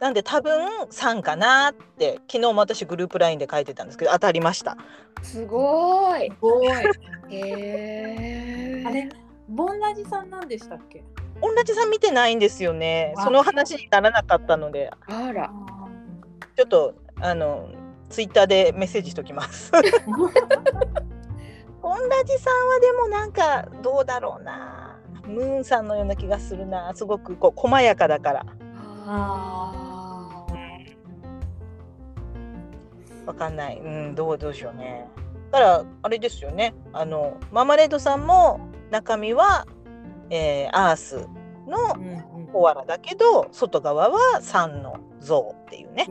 なんで多分3かなって昨日も私グループ LINE で書いてたんですけど当たりました。すごい。すごい。へえ。あれ、ボンラジさんなんでしたっけ？オンラジさん見てないんですよね。あその話にならなかったのであら。ちょっとあのツイッターでメッセージしときます。オンラジさんはでもなんかどうだろうな。ムーンさんのような気がするな。すごくこう細やかだから。あわかんない。うん、どうどうしようね。だからあれですよね。あのマーマレードさんも中身は、えーアースのコアラだけど外側はサンの象っていうね。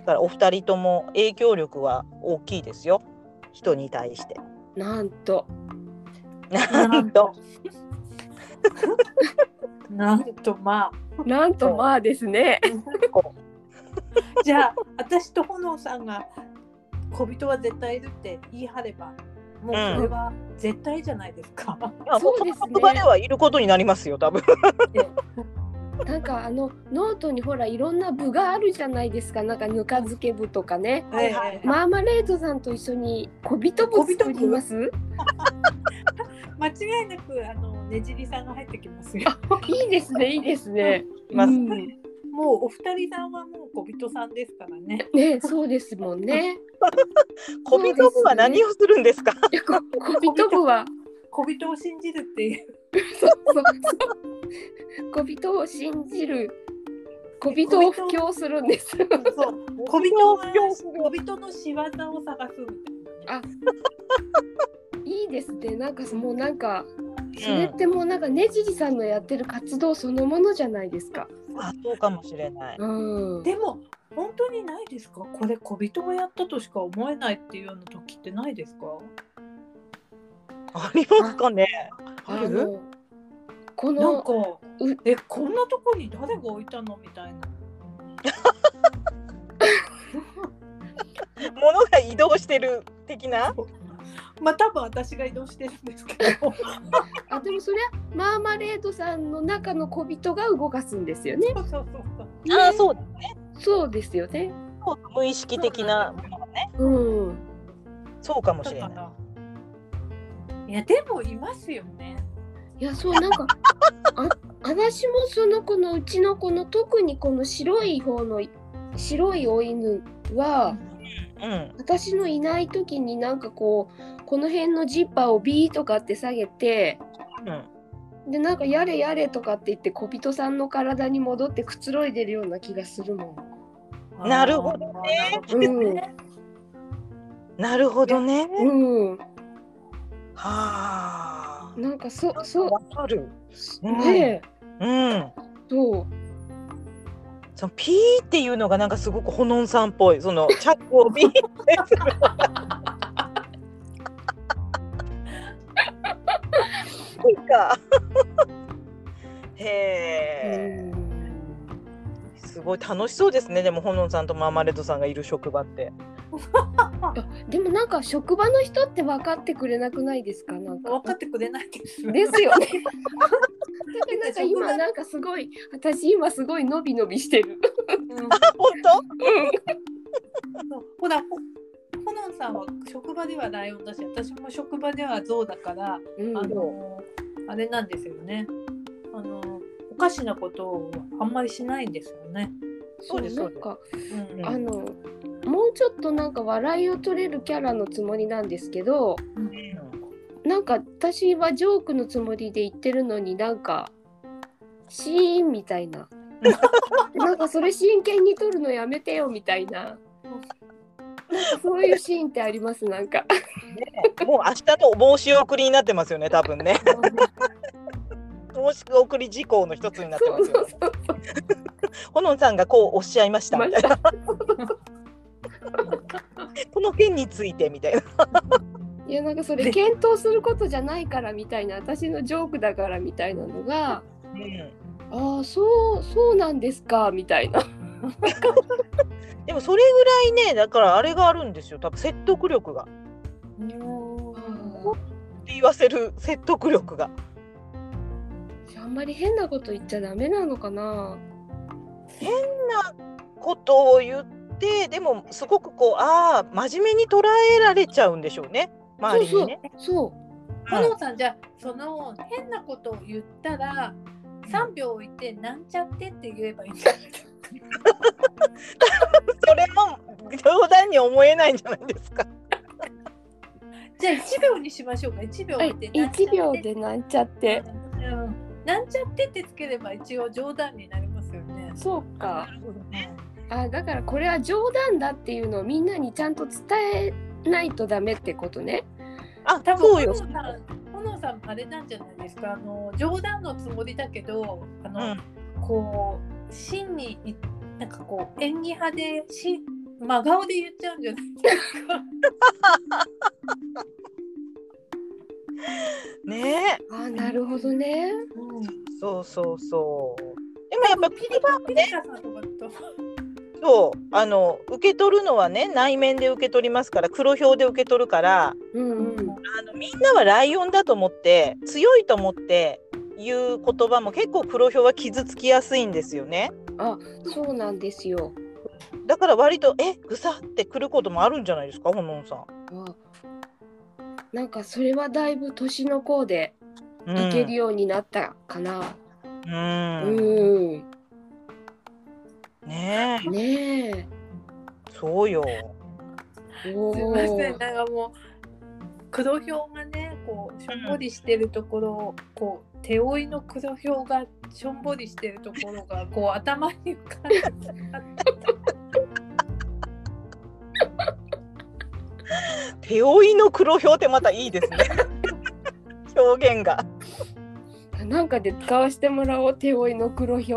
だからお二人とも影響力は大きいですよ。人に対して。なんと。なんと。なんとまあなんとまあですね。じゃあ私と炎さんが小人は絶対いるって言い張ればもうそれは絶対じゃないですか。いやそうですねも職場ではいることになりますよ多分。なんかあのノートにほらいろんな部があるじゃないですか。なんかぬか漬け部とかね。はいはいマーマレードさんと一緒に小人部作ります？間違いなくあのねじりさんが入ってきますよ。いいですね、いいですね。いますうんもうお二人さんはもう小人さんですからね。ね、そうですもんね。小人部は何をするんですか？いやこ小人部は小人を信じるっていう。そうそうそう 小人を信じる小人を布教するんです。そう小人が小人の仕業を探すみたいなね。あいいですね。なんかもうなんかそれってもうなんかねじりさんのやってる活動そのものじゃないですか。あそうかもしれない。うん。でも本当にないですか？これ小人がやったとしか思えないっていうような時ってないですか？ありますかね。ある？このなんかうえこんなとこに誰が置いたの？みたいな。物が移動してる的な？まあ多分私が移動してるんですけど。あでもそれはマーマレードさんの中の小人が動かすんですよね。そうそうそうそう。あそうそうですよね。無意識的なものがね。うん。そうかもしれない。いやでもいますよね。いやそうなんかあ私もその子のうちの子の特にこの白い方の白いお犬はうん。私のいない時になんかこうこの辺のジッパーをビーとかって下げてうん。でなんかやれやれとかって言って小人さんの体に戻ってくつろいでるような気がするもん。なるほどねあーなるほどねなるほどね。うん、はあ。なんかそそわかる。ううんうん。そうそのピーっていうのがなんかすごくほのんさんっぽい。その チャックをピーってする。か。へえ。うんすごい楽しそうですね。でもほのんさんとマーマレードさんがいる職場って。あでもなんか職場の人って分かってくれなくないですか？なんか分かってくれないです。ですよね。なんか今なんかすごい私今すごい伸び伸びしてる。うん本そうほらほほのんさんは職場ではライオンだし私も職場ではゾウだからうんあのあれなんですよねあのおかしなことをあんまりしないんですよね。そうですなんかうんうんあのもうちょっとなんか笑いを取れるキャラのつもりなんですけど当。なんか私はジョークのつもりで言ってるのになんかシーンみたいな なんかそれ真剣に撮るのやめてよみたいななんかそういうシーンってありますなんかもう明日の申し送りになってますよね。多分ね。申し送り事項の一つになってますよ、ね。ほのんさんがこうおっしゃいましたみたいな。この件についてみたいな。いやなんかそれ検討することじゃないからみたいな私のジョークだからみたいなのがうんああそうそうなんですかみたいな でもそれぐらいね、だからあれがあるんですよ。多分説得力が。って言わせる説得力が。あんまり変なこと言っちゃダメなのかな？変なことを言って、でもすごくこう、ああ、真面目に捉えられちゃうんでしょうね。周りにね。そうほのんさんじゃあその変なことを言ったら3秒置いてなんちゃってって言えばいいんじゃないですか？それも冗談に思えないんじゃないですか。じゃあ1秒にしましょうか1秒はい置いてなんちゃって1秒でなんちゃってうんなんちゃってってつければ一応冗談になりますよね。そうかるほどね。あだからこれは冗談だっていうのをみんなにちゃんと伝えないとダメってことねあ、多そうよ。分ほのさん、ほのさんあれなんじゃないですか。あの冗談のつもりだけど、あの、うんこう真にいなんかこう演技派でし真顔で言っちゃうんじゃないですか。ねあなるほどね。そうそうそう。でもやっぱピリカピリカさんとかとそうあの受け取るのはね内面で受け取りますから黒表で受け取るからうんうん。あのみんなはライオンだと思って強いと思って言う言葉も結構黒表は傷つきやすいんですよね。あそうなんですよ。だから割とえぐさってくることもあるんじゃないですかほのんさん。あなんかそれはだいぶ年の子でうんいけるようになったかな。ううんん。ねえねえ。そうよ。おすみませんーなんかもう黒表がねこうしょんぼりしてるところをこう手負いの黒表がしょんぼりしてるところがこう頭に浮かんで手負いの黒表ってまたいいですね。表現が。なんかで使わせてもらおう手負いの黒表。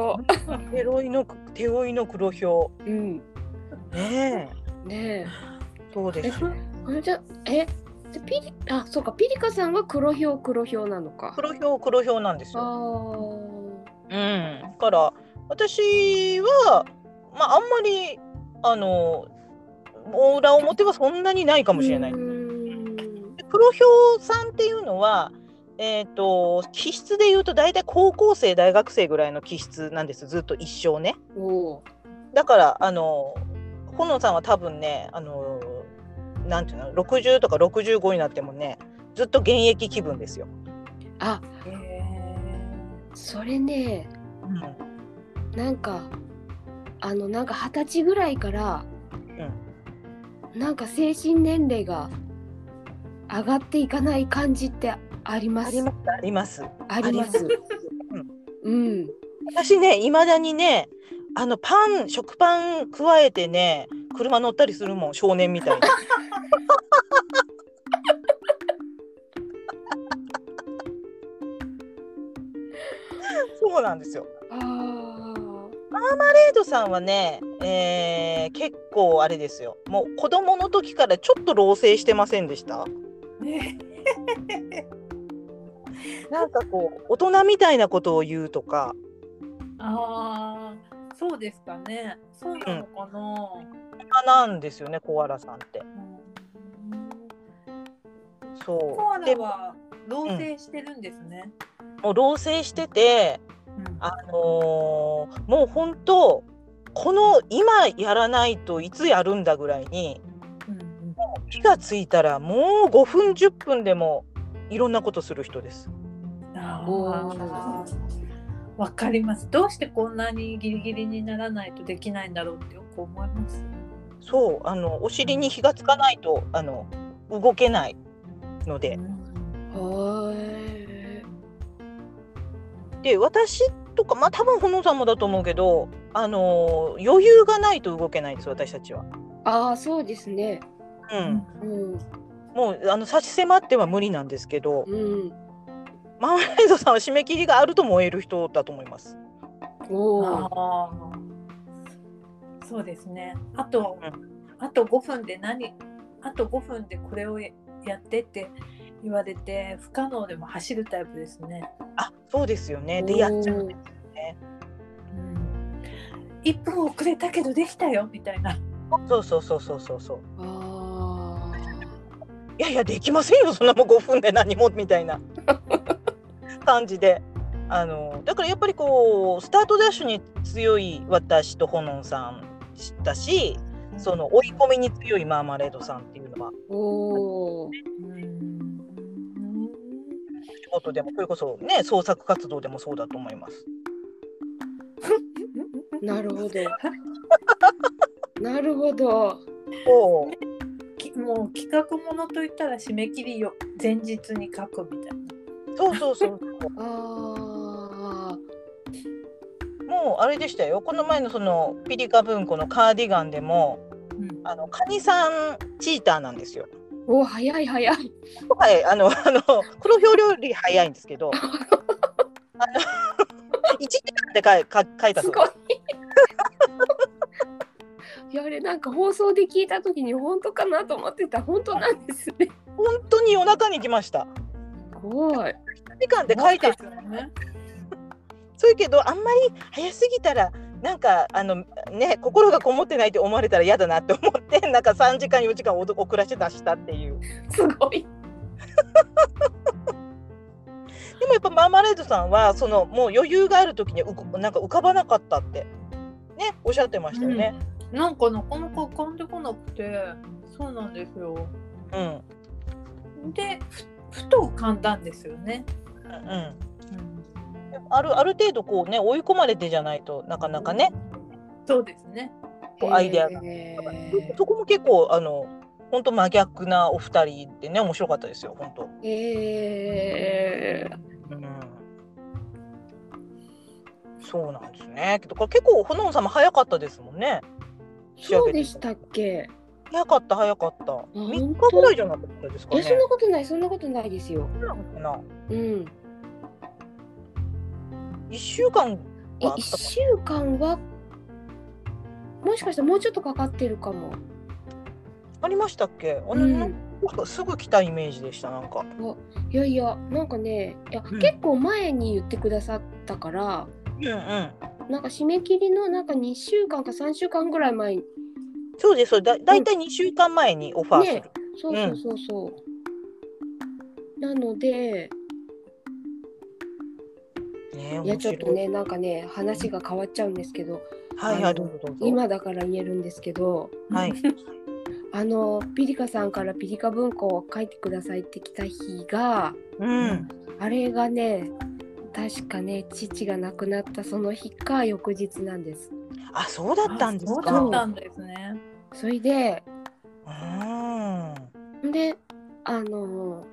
手負いの手負いの黒表。うん。ねえ。ねそうです？よ。え。じゃえでピリあそうかピリカさんは黒表黒表なのか。黒表黒表なんですあよ。ーうん。だから私はまああんまりあの裏表はそんなにないかもしれない。うーん黒表さんっていうのは。えー、と気質でいうと大体高校生大学生ぐらいの気質なんですずっと一生ねだからあのほのさんは多分ねあのなんていうの60とか65になってもねずっと現役気分ですよ。あへそれねうんなんかあのなんか二十歳ぐらいから、なんか精神年齢が上がっていかない感じってあります？ありますあります。うん私ねいまだにねあのパン食パン加えてね車乗ったりするもん少年みたいに。そうなんですよ。あーレイドさんはね、えー結構あれですよ。もう子供の時からちょっと老成してませんでした？なんかこう大人みたいなことを言うとか、ああそうですかねそうなのかな、なんですよね、コアラさんって。うんそコアう。でラは老成してるんですね。もう老成してて、うんあのーもう本当この今やらないといつやるんだぐらいにうん気がついたらもう5分10分でもいろんなことする人です。わかります。どうしてこんなにギリギリにならないとできないんだろうってよく思います。そうあのお尻に火がつかないとあの動けないので。はーいで私とかまあ多分ほのさんもだと思うけどあのー余裕がないと動けないです私たちは。ああそうですね。うん、うん。もうあの差し迫っては無理なんですけどうん。マーマレードさんは締め切りがあると燃える人だと思います。おおそうですね。あと、うん。あと5分で何あと5分でこれをやってって言われて不可能でも走るタイプですね。あそうですよね。でやっちゃう。うん、1分遅れたけどできたよみたいな。そうそうそうそうそうそう。あいやいやできませんよそんなもん5分で何もみたいな感じで。あのだからやっぱりこうスタートダッシュに強い私とほのんさんだしその追い込みに強いマーマレードさんっていうのはーおおうん仕事でもそれこそね創作活動でもそうだと思います。なるほど。なるほど。そう。きもう企画ものといったら締め切りよ前日に書くみたいな。そうそうそう。ああもうあれでしたよ。この前のそのピリカ文庫のカーディガンでもうん。あのカニさんチーターなんですよ。お早い早いはい、あの、あの、黒表より早いんですけど。あの、一時間って書い、か、書いたすごい。いやあれなんか放送で聞いた時に本当かなと思ってた本当なんですね本当に夜中に来ました。すごい。時間で書いてるそうですよね。そうやけどあんまり早すぎたらなんかあのね心がこもってないって思われたら嫌だなって思って なんか3時間4時間遅遅らせて出したっていうすごい。でもやっぱマーマレードさんはそのもう余裕がある時にうこなんか浮かばなかったってねおっしゃってましたよね。うんなんかなかなか浮かんでこなくて、そうなんですよ。うん、で、ふふと浮かんだんですよね。うんうんあるある程度こうね追い込まれてじゃないとなかなかねそうですね。こうアイデアがそこも結構あの本当真逆なお二人でね面白かったですよ本当。へーうんそうなんですね。けどこれ結構ほのんさんも早かったですもんね。そうでしたっけ？早かった早かった。本3当日ぐらいじゃなかったですかね。そんなことないそんなことないですよ。うん。一週間えはあっ一週間はもしかしたらもうちょっとかかってるかも。たありましたっけ？あの、うんなんかすぐ来たイメージでしたなんか。いやいやなんかねいや、うん結構前に言ってくださったからうんうん。なんか締め切りのなんか2週間か3週間ぐらい前にそうですそうだだいたい2週間前にオファーする。ねそうそうそうそう。なのでねいやちょっとねなんかね話が変わっちゃうんですけどはいはいどうぞどうぞ。今だから言えるんですけどはい。あのピリカさんからピリカ文庫を書いてくださいって来た日がうん。あれがね確かね父が亡くなったその日か翌日なんです。あそうだったんですそうか。だったんですね。それでうん。であの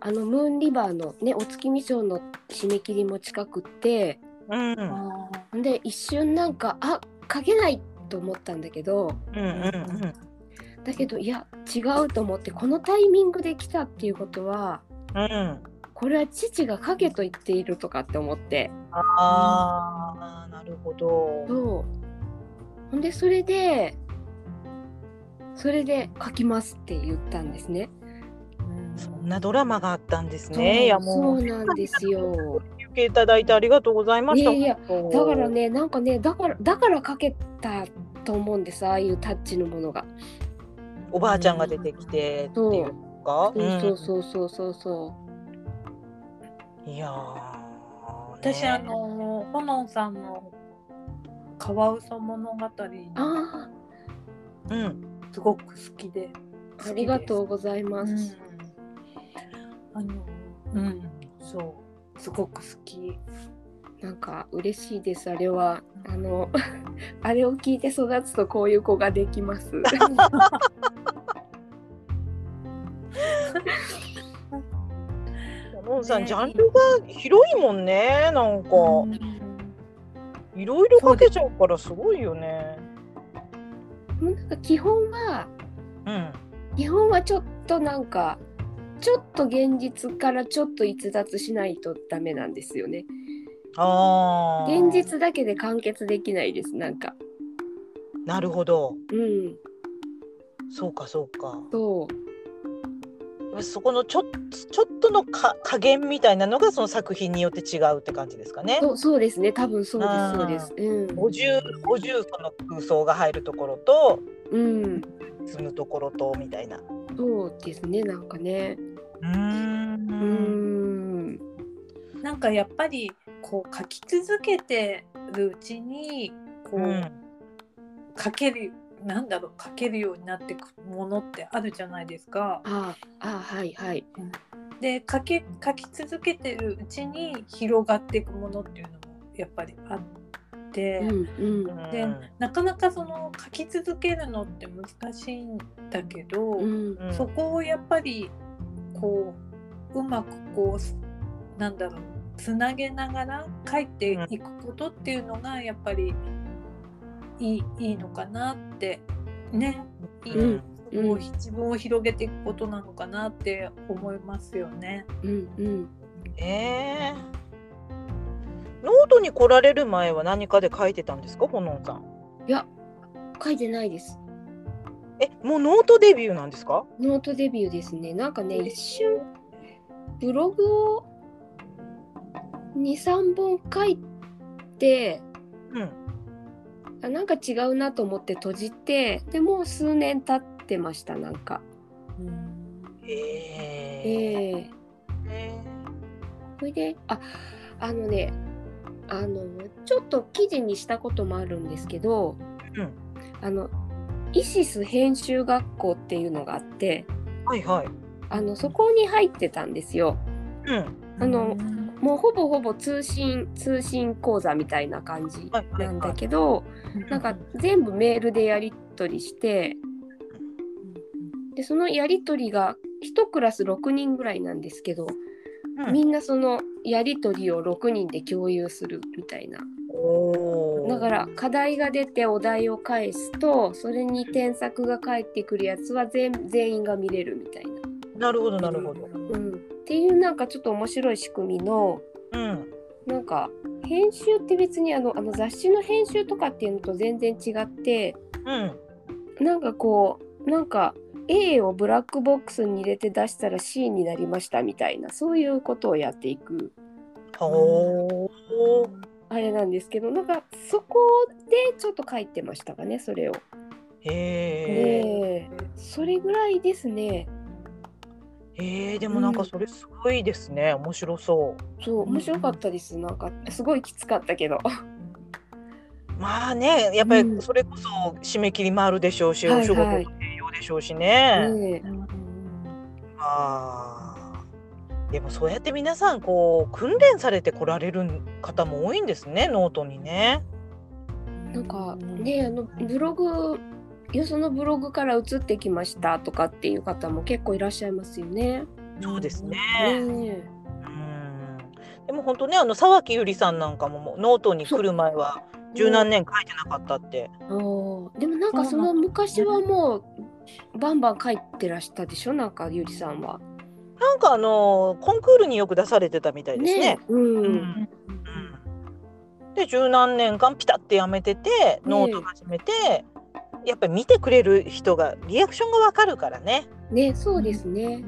あのムーンリバーのねお月見賞の締め切りも近くってうん。うんあで一瞬なんかあ書けないと思ったんだけどうんうん。だけどいや違うと思ってこのタイミングで来たっていうことはうん。これは父が書けと言っているとかって思ってああ、なるほど。そうほんでそれでそれで書きますって言ったんですね。ーそんなドラマがあったんですそうね。いやもそううなんですよ。受けいただいてありがとうございました。いやだから。ねなんかねだからだから書けたと思うんですああいうタッチのものが。おばあちゃんが出てきてっていうか。そうそうそうそうそうんいやー。私ねあのほのんさんのカワウソ物語う。あうん。すごく好きで。あありがとうございまうす。ん。あのうんそうすごく好き。なんか嬉しいですあれはあの あれを聞いて育つとこういう子ができます。のんさん、ねジャンルが広いもんね。なんか、うんいろいろかけちゃうからすごいよね。もうなんか基本はうん。基本はちょっとなんかちょっと現実からちょっと逸脱しないとダメなんですよね。ああ。現実だけで完結できないですなんか。なるほど。うんそうか、そうか。そうそこのちょっちょっとのか加減みたいなのがその作品によって違うって感じですかね。そうそうですね多分そうですそうです。うん50、50その空想が入るところとうん積むところとみたいな。そうですねなんかね。うーん。うーん。なんかやっぱりこう書き続けてるうちにこう、うん。書けるなんだろう書けるようになっていくものってあるじゃないですか。ああはいはい。で書け書き続けてるうちに広がっていくものっていうのもやっぱりあって、うん。うん。でなかなかその書き続けるのって難しいんだけど、うん。うん。そこをやっぱりこううまくこうなんだろうつなげながら書いていくことっていうのがやっぱりいいいいのかなってねいい、うんうんこう自分を広げていくことなのかなって思いますよね。うんうん。えーノートに来られる前は何かで書いてたんですか、ほのんさん。いや書いてないです。え、もうノートデビューなんですか？ノートデビューですね。なんかね一瞬ブログを23本書いてうん。あなんか違うなと思って閉じてでもう数年経ってましたなんか。へえ。ええへそれでああのねあのちょっと記事にしたこともあるんですけど、うんあのイシス編集学校っていうのがあってーはいはい。あのそこに入ってたんですよ。うん。あのもうほぼほぼ通信通信講座みたいな感じなんだけど、なんか全部メールでやり取りしてでそのやり取りが1クラス6人ぐらいなんですけど、うんみんなそのやり取りを6人で共有するみたいなおお。だから課題が出てお題を返すとそれに添削が返ってくるやつは全全員が見れるみたいな、なるほどなるほど。うん、っていうなんかちょっと面白い仕組みのうん。なんか編集って別にあのあの雑誌の編集とかっていうのと全然違ってうん。なんかこうなんか A をブラックボックスに入れて出したら C になりましたみたいなそういうことをやっていくほー。あれなんですけどなんかそこでちょっと書いてましたかねそれを。へえ。ええそれぐらいですね。へえ、でもなんかそれすごいですね。面白そう。そう面白かったです。なんかすごいきつかったけど。まあね、やっぱりうんそれこそ締め切りもあるでしょうし、はいお仕事もはい重要でしょうしね。ねあーでもそうやって皆さんこう訓練されてこられる方も多いんですね、ノートにね。えなんかねあのブログよそのブログから移ってきましたとかっていう方も結構いらっしゃいますよね。そうですね。ねうん。でも本当ね、あの沢木ゆりさんなんかももうノートに来る前は十何年書いてなかったって。えおーでもなんかその昔はもうバンバン書いてらしたでしょなんかゆりさんは。なんかあのコンクールによく出されてたみたいですね。えうん。うんで十何年間ピタってやめててノート始めて、やっぱり見てくれる人がリアクションがわかるからね。ねそうですね。うん。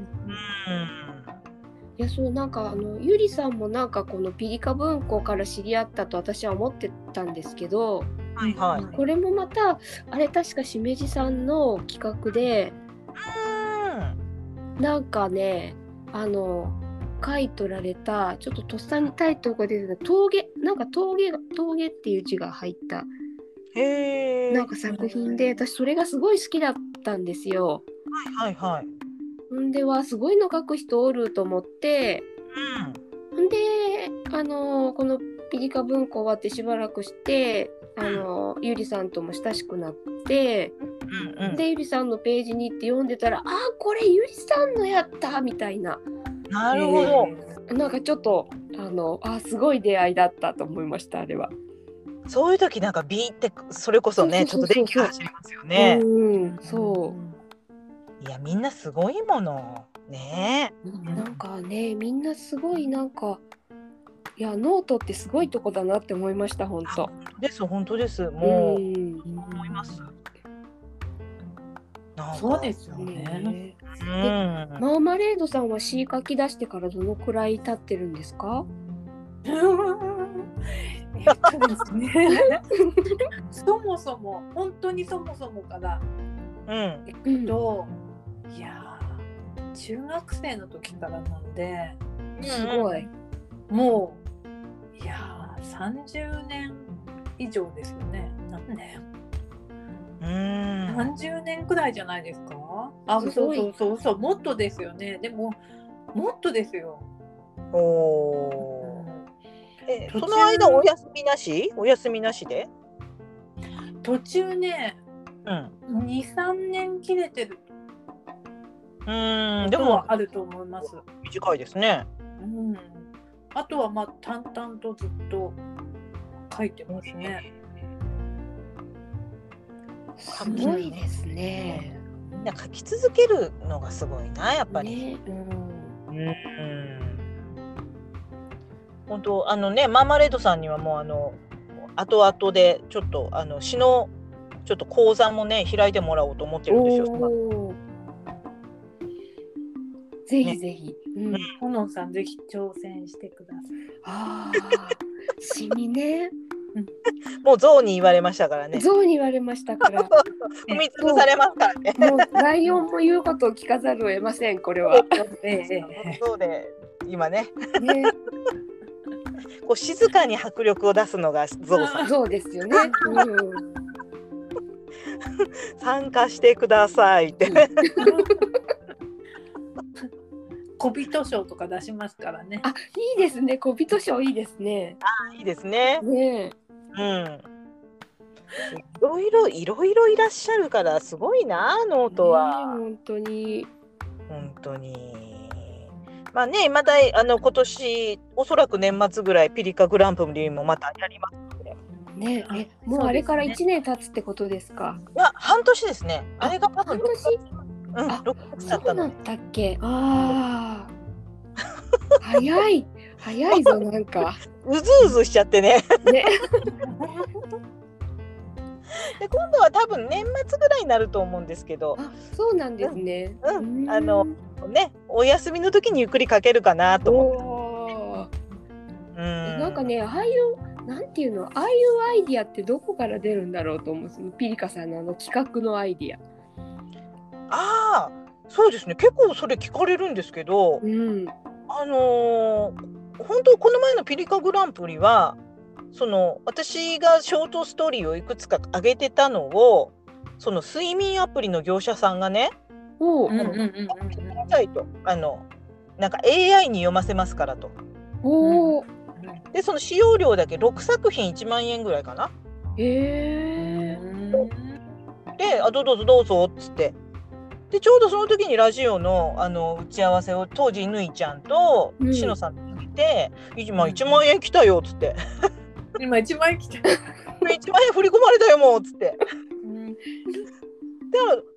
いやそうなんかあのゆりさんもなんかこのピリカ文庫から知り合ったと私は思ってたんですけどはいはい。これもまたあれ確かしめじさんの企画でなんかねあの書いとられたちょっととっさにタイトルが出てた峠なんか峠が峠っていう字が入ったへえ。なんか作品で私それがすごい好きだったんですよ。はいはい。んではすごいの書く人おると思ってうん。んであのこのピリカ文庫終わってしばらくしてあのゆりさんとも親しくなって、うんうん。でゆりさんのページに行って読んでたら「あこれゆりさんのやった!」みたいななるほど。なんかちょっとあのあすごい出会いだったと思いましたあれは。そういう時なんかビーってそれこそねちそうそうそうそうょっと電気が走りますよね。うんそいやみんなすごいもの。ねうなんかねみんなすごいなんかいやノートってすごいとこだなって思いました本当。え。です本当です。もううん思います。そうですよね。ねうん。マーマレードさんは詩書き出してからどのくらい経ってるんですか？えっとですね そもそも本当にそもそもからうん。うんといやー中学生の時からなんですごい。もういやー30年以上ですよね何年うん。30年くらいじゃないですか？あそうそうそうそうもっとですよねでももっとですよ、おおー。えその間お休みなし？お休みなしで？途中ねうん。23年切れてるうん。でもでもあると思います、短いですね。うん、あとはまあ淡々とずっと書いてますねすごいですね。みんな書き続けるのがすごいなやっぱり。ねうんうん。本当あのねマーマレードさんにはもうあの後々でちょっとあの詩のちょっと講座もね開いてもらおうと思ってるんですよ。ぜひぜひ。うん、ほのん。さん。ぜひ挑戦してください。ああ、シミね。もう象に言われましたからね。象に言われましたから。踏み潰されますからね。もうライオンも言うことを聞かざるを得ません。これは。ええええそうで今ねね、こう静かに迫力を出すのが象さん。象ですよね。うん。参加してくださいって。小人賞とか出しますからね。あ、いいですね。小人賞いいですね。いいですね。ねうん。いろいろいろいろいらっしゃるからすごいなノートは、ね本当に。本当に。まあねまたあの今年おそらく年末ぐらいピリカグランプリもまたやりますので。ね、あえ、もうあれから一年経つってことですか？いや半年ですね。あれが多分半年？うんあ6月だったのそうだっ。たっけ。ああ。早い。早いぞ、なんか。うずうずしちゃってね。ね。で今度は多分年末ぐらいになると思うんですけど、あ、そうなんですね。うんあのねお休みの時にゆっくり書けるかなとお思って。んなんかね、ああいう、なんていうの、ああいうアイディアってどこから出るんだろうと思う。そのピリカさんのあの企画のアイディア。ああそうですね結構それ聞かれるんですけど、うん。あのー本当この前のピリカグランプリはその私がショートストーリーをいくつか上げてたのをその睡眠アプリの業者さんがねおおうんうんうんうんいとあのなんか AI に読ませますからとおお。でその使用料だけ6作品1万円ぐらいかなへえ。であどうぞどうぞっつってでちょうどその時にラジオのあの打ち合わせを当時ぬいちゃんとうんしのさんと見て「今1万円来たよ」っつって今一番来た。「1万円振り込まれたよもう」っつってうんで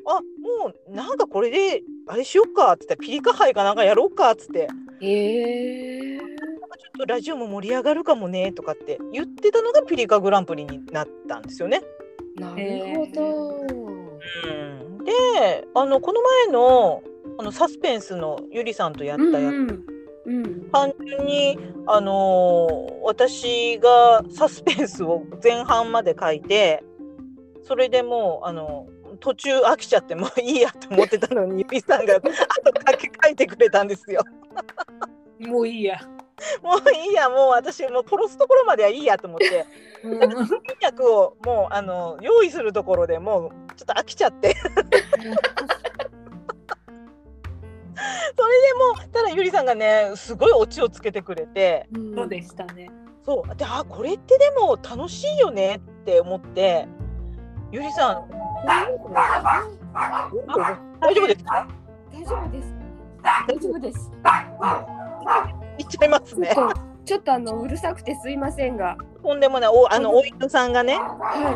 あもうなんかこれであれしよっかっつってピリカ杯かなんかやろうかっつってへえ。なんかちょっとラジオも盛り上がるかもねとかって言ってたのがピリカグランプリになったんですよね。なるほど。うん、であのこの前のあのサスペンスのゆりさんとやったやつ、うんうん。単純に、あのー私がサスペンスを前半まで書いてそれでもう、あの途中飽きちゃってもういいやと思ってたのにゆりさんが後書き書いてくれたんですよ。もういいや。もういいやもう私もう殺すところまではいいやと思ってうん役をもうあの用意するところでもうちょっと飽きちゃってそれでもうただゆりさんがねすごいオチをつけてくれて。うんそうでしたね。そうであこれってでも楽しいよねって思ってゆりさん大丈夫ですか？大丈夫です。大丈夫です。言っちゃいますね。ちょっと、あのうるさくてすいませんが、とんでもない。おあのお犬さんがね。は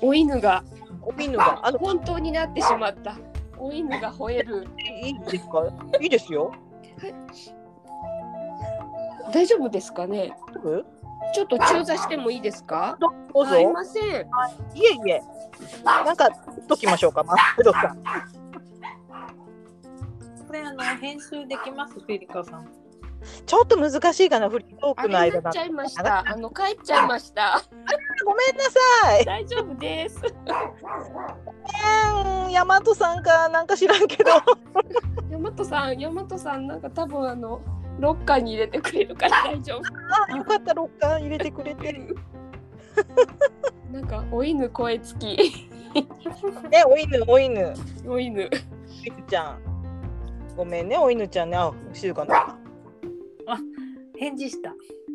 い。お犬が。お犬が。あの本当になってしまった。お犬が吠える。いいですか？いいですよ。大丈夫ですかね？ちょっと中座してもいいですか？どどうぞ、すいません。い。えいえ。なんかときましょうか。まあどうかこれあの編集できます？ピリカさん。ちょっと難しいかなフリートーあクの間だっちゃいました。あの帰っちゃいました。ごめんなさい大丈夫です。うん大和さんかなんか知らんけど 大和さん、大和さんなんか多分あのロッカーに入れてくれるから大丈夫。あよかったロッカー入れてくれてなんかお犬声付き。ねお犬お犬お犬。ちゃん。ごめんね、お犬ちゃんね。あ、静かな。返事した。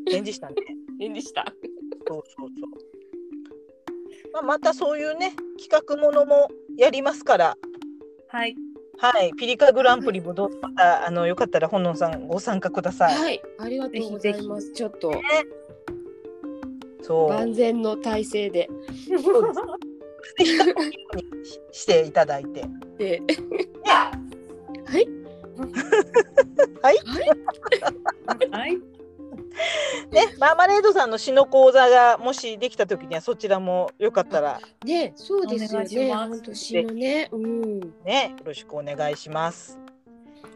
返事したね。変でした。そうそうそう。まあ、またそういうね、企画ものもやりますから。はい。はい、ピリカグランプリもどうぞまたあのよかったら本能さんご参加ください。はい、ありがとうございます。ちょっとそう。万全の体制で。していただいて。で、はい、はい。はい。ね、マーマレードさんの詩の講座がもしできた時にはそちらもよかったらね、そうですよね。詩のね、うん。ね、よろしくお願いします。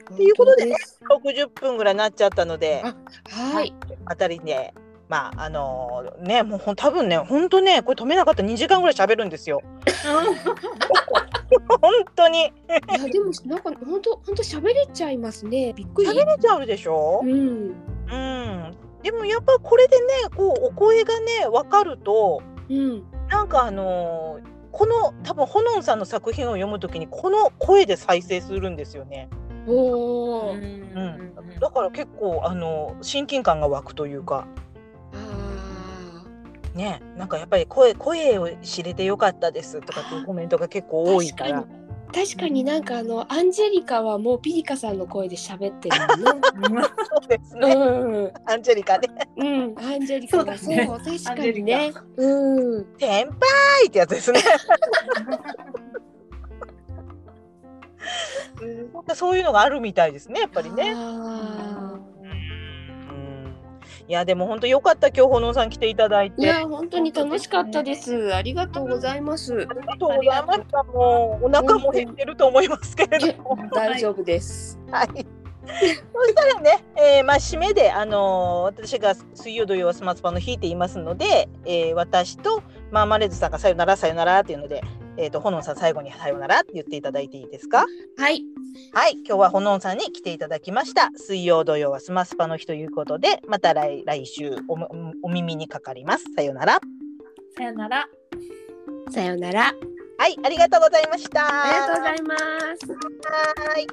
ということで本当す60分ぐらいになっちゃったのであはい。あたりで。まああのねもうほん多分ね本当ねこれ止めなかったら2時間ぐらい喋るんですよ 本当にいやでもなんか本当本当喋れちゃいますね。びっくり。喋れちゃうでしょ？うん。うんでもやっぱこれでねこうお声がね分かるとうん。なんかあのーこの多分ホノンさんの作品を読むときにこの声で再生するんですよね。おお。うん、だから結構あの親近感が湧くというかあねなんかやっぱり声声を知れてよかったですとかっていうコメントが結構あ。多いから確かに。なんかあのアンジェリカはもうピリカさんの声で喋ってるのね。そうですね、うん。アンジェリカねうん。アンジェリカがそうね確かにね。うん。先輩ってやつですね。うんそういうのがあるみたいですねやっぱりね。あうんいやでも本当良かった今日ほのんさん来ていただいて。ーいや本当に楽しかったです。ありがとうございます。ありがとうございました。もうお腹も減ってると思いますけれども。大丈夫です。はい。そしたらね、えーまあ締めであのー私が水曜土曜はスマートフォンの日って言いますので、えー私とマーマレーズさんがさよならさよならっていうので、えっ、とほのんさん最後にさよならって言っていただいていいですか？はい。はい、今日はほのんさんに来ていただきました。水曜土曜はスマスパの日ということで、また来来週おお耳にかかります。さよなら。さよなら。さようなら。はい、ありがとうございました。ありがとうございます。はい。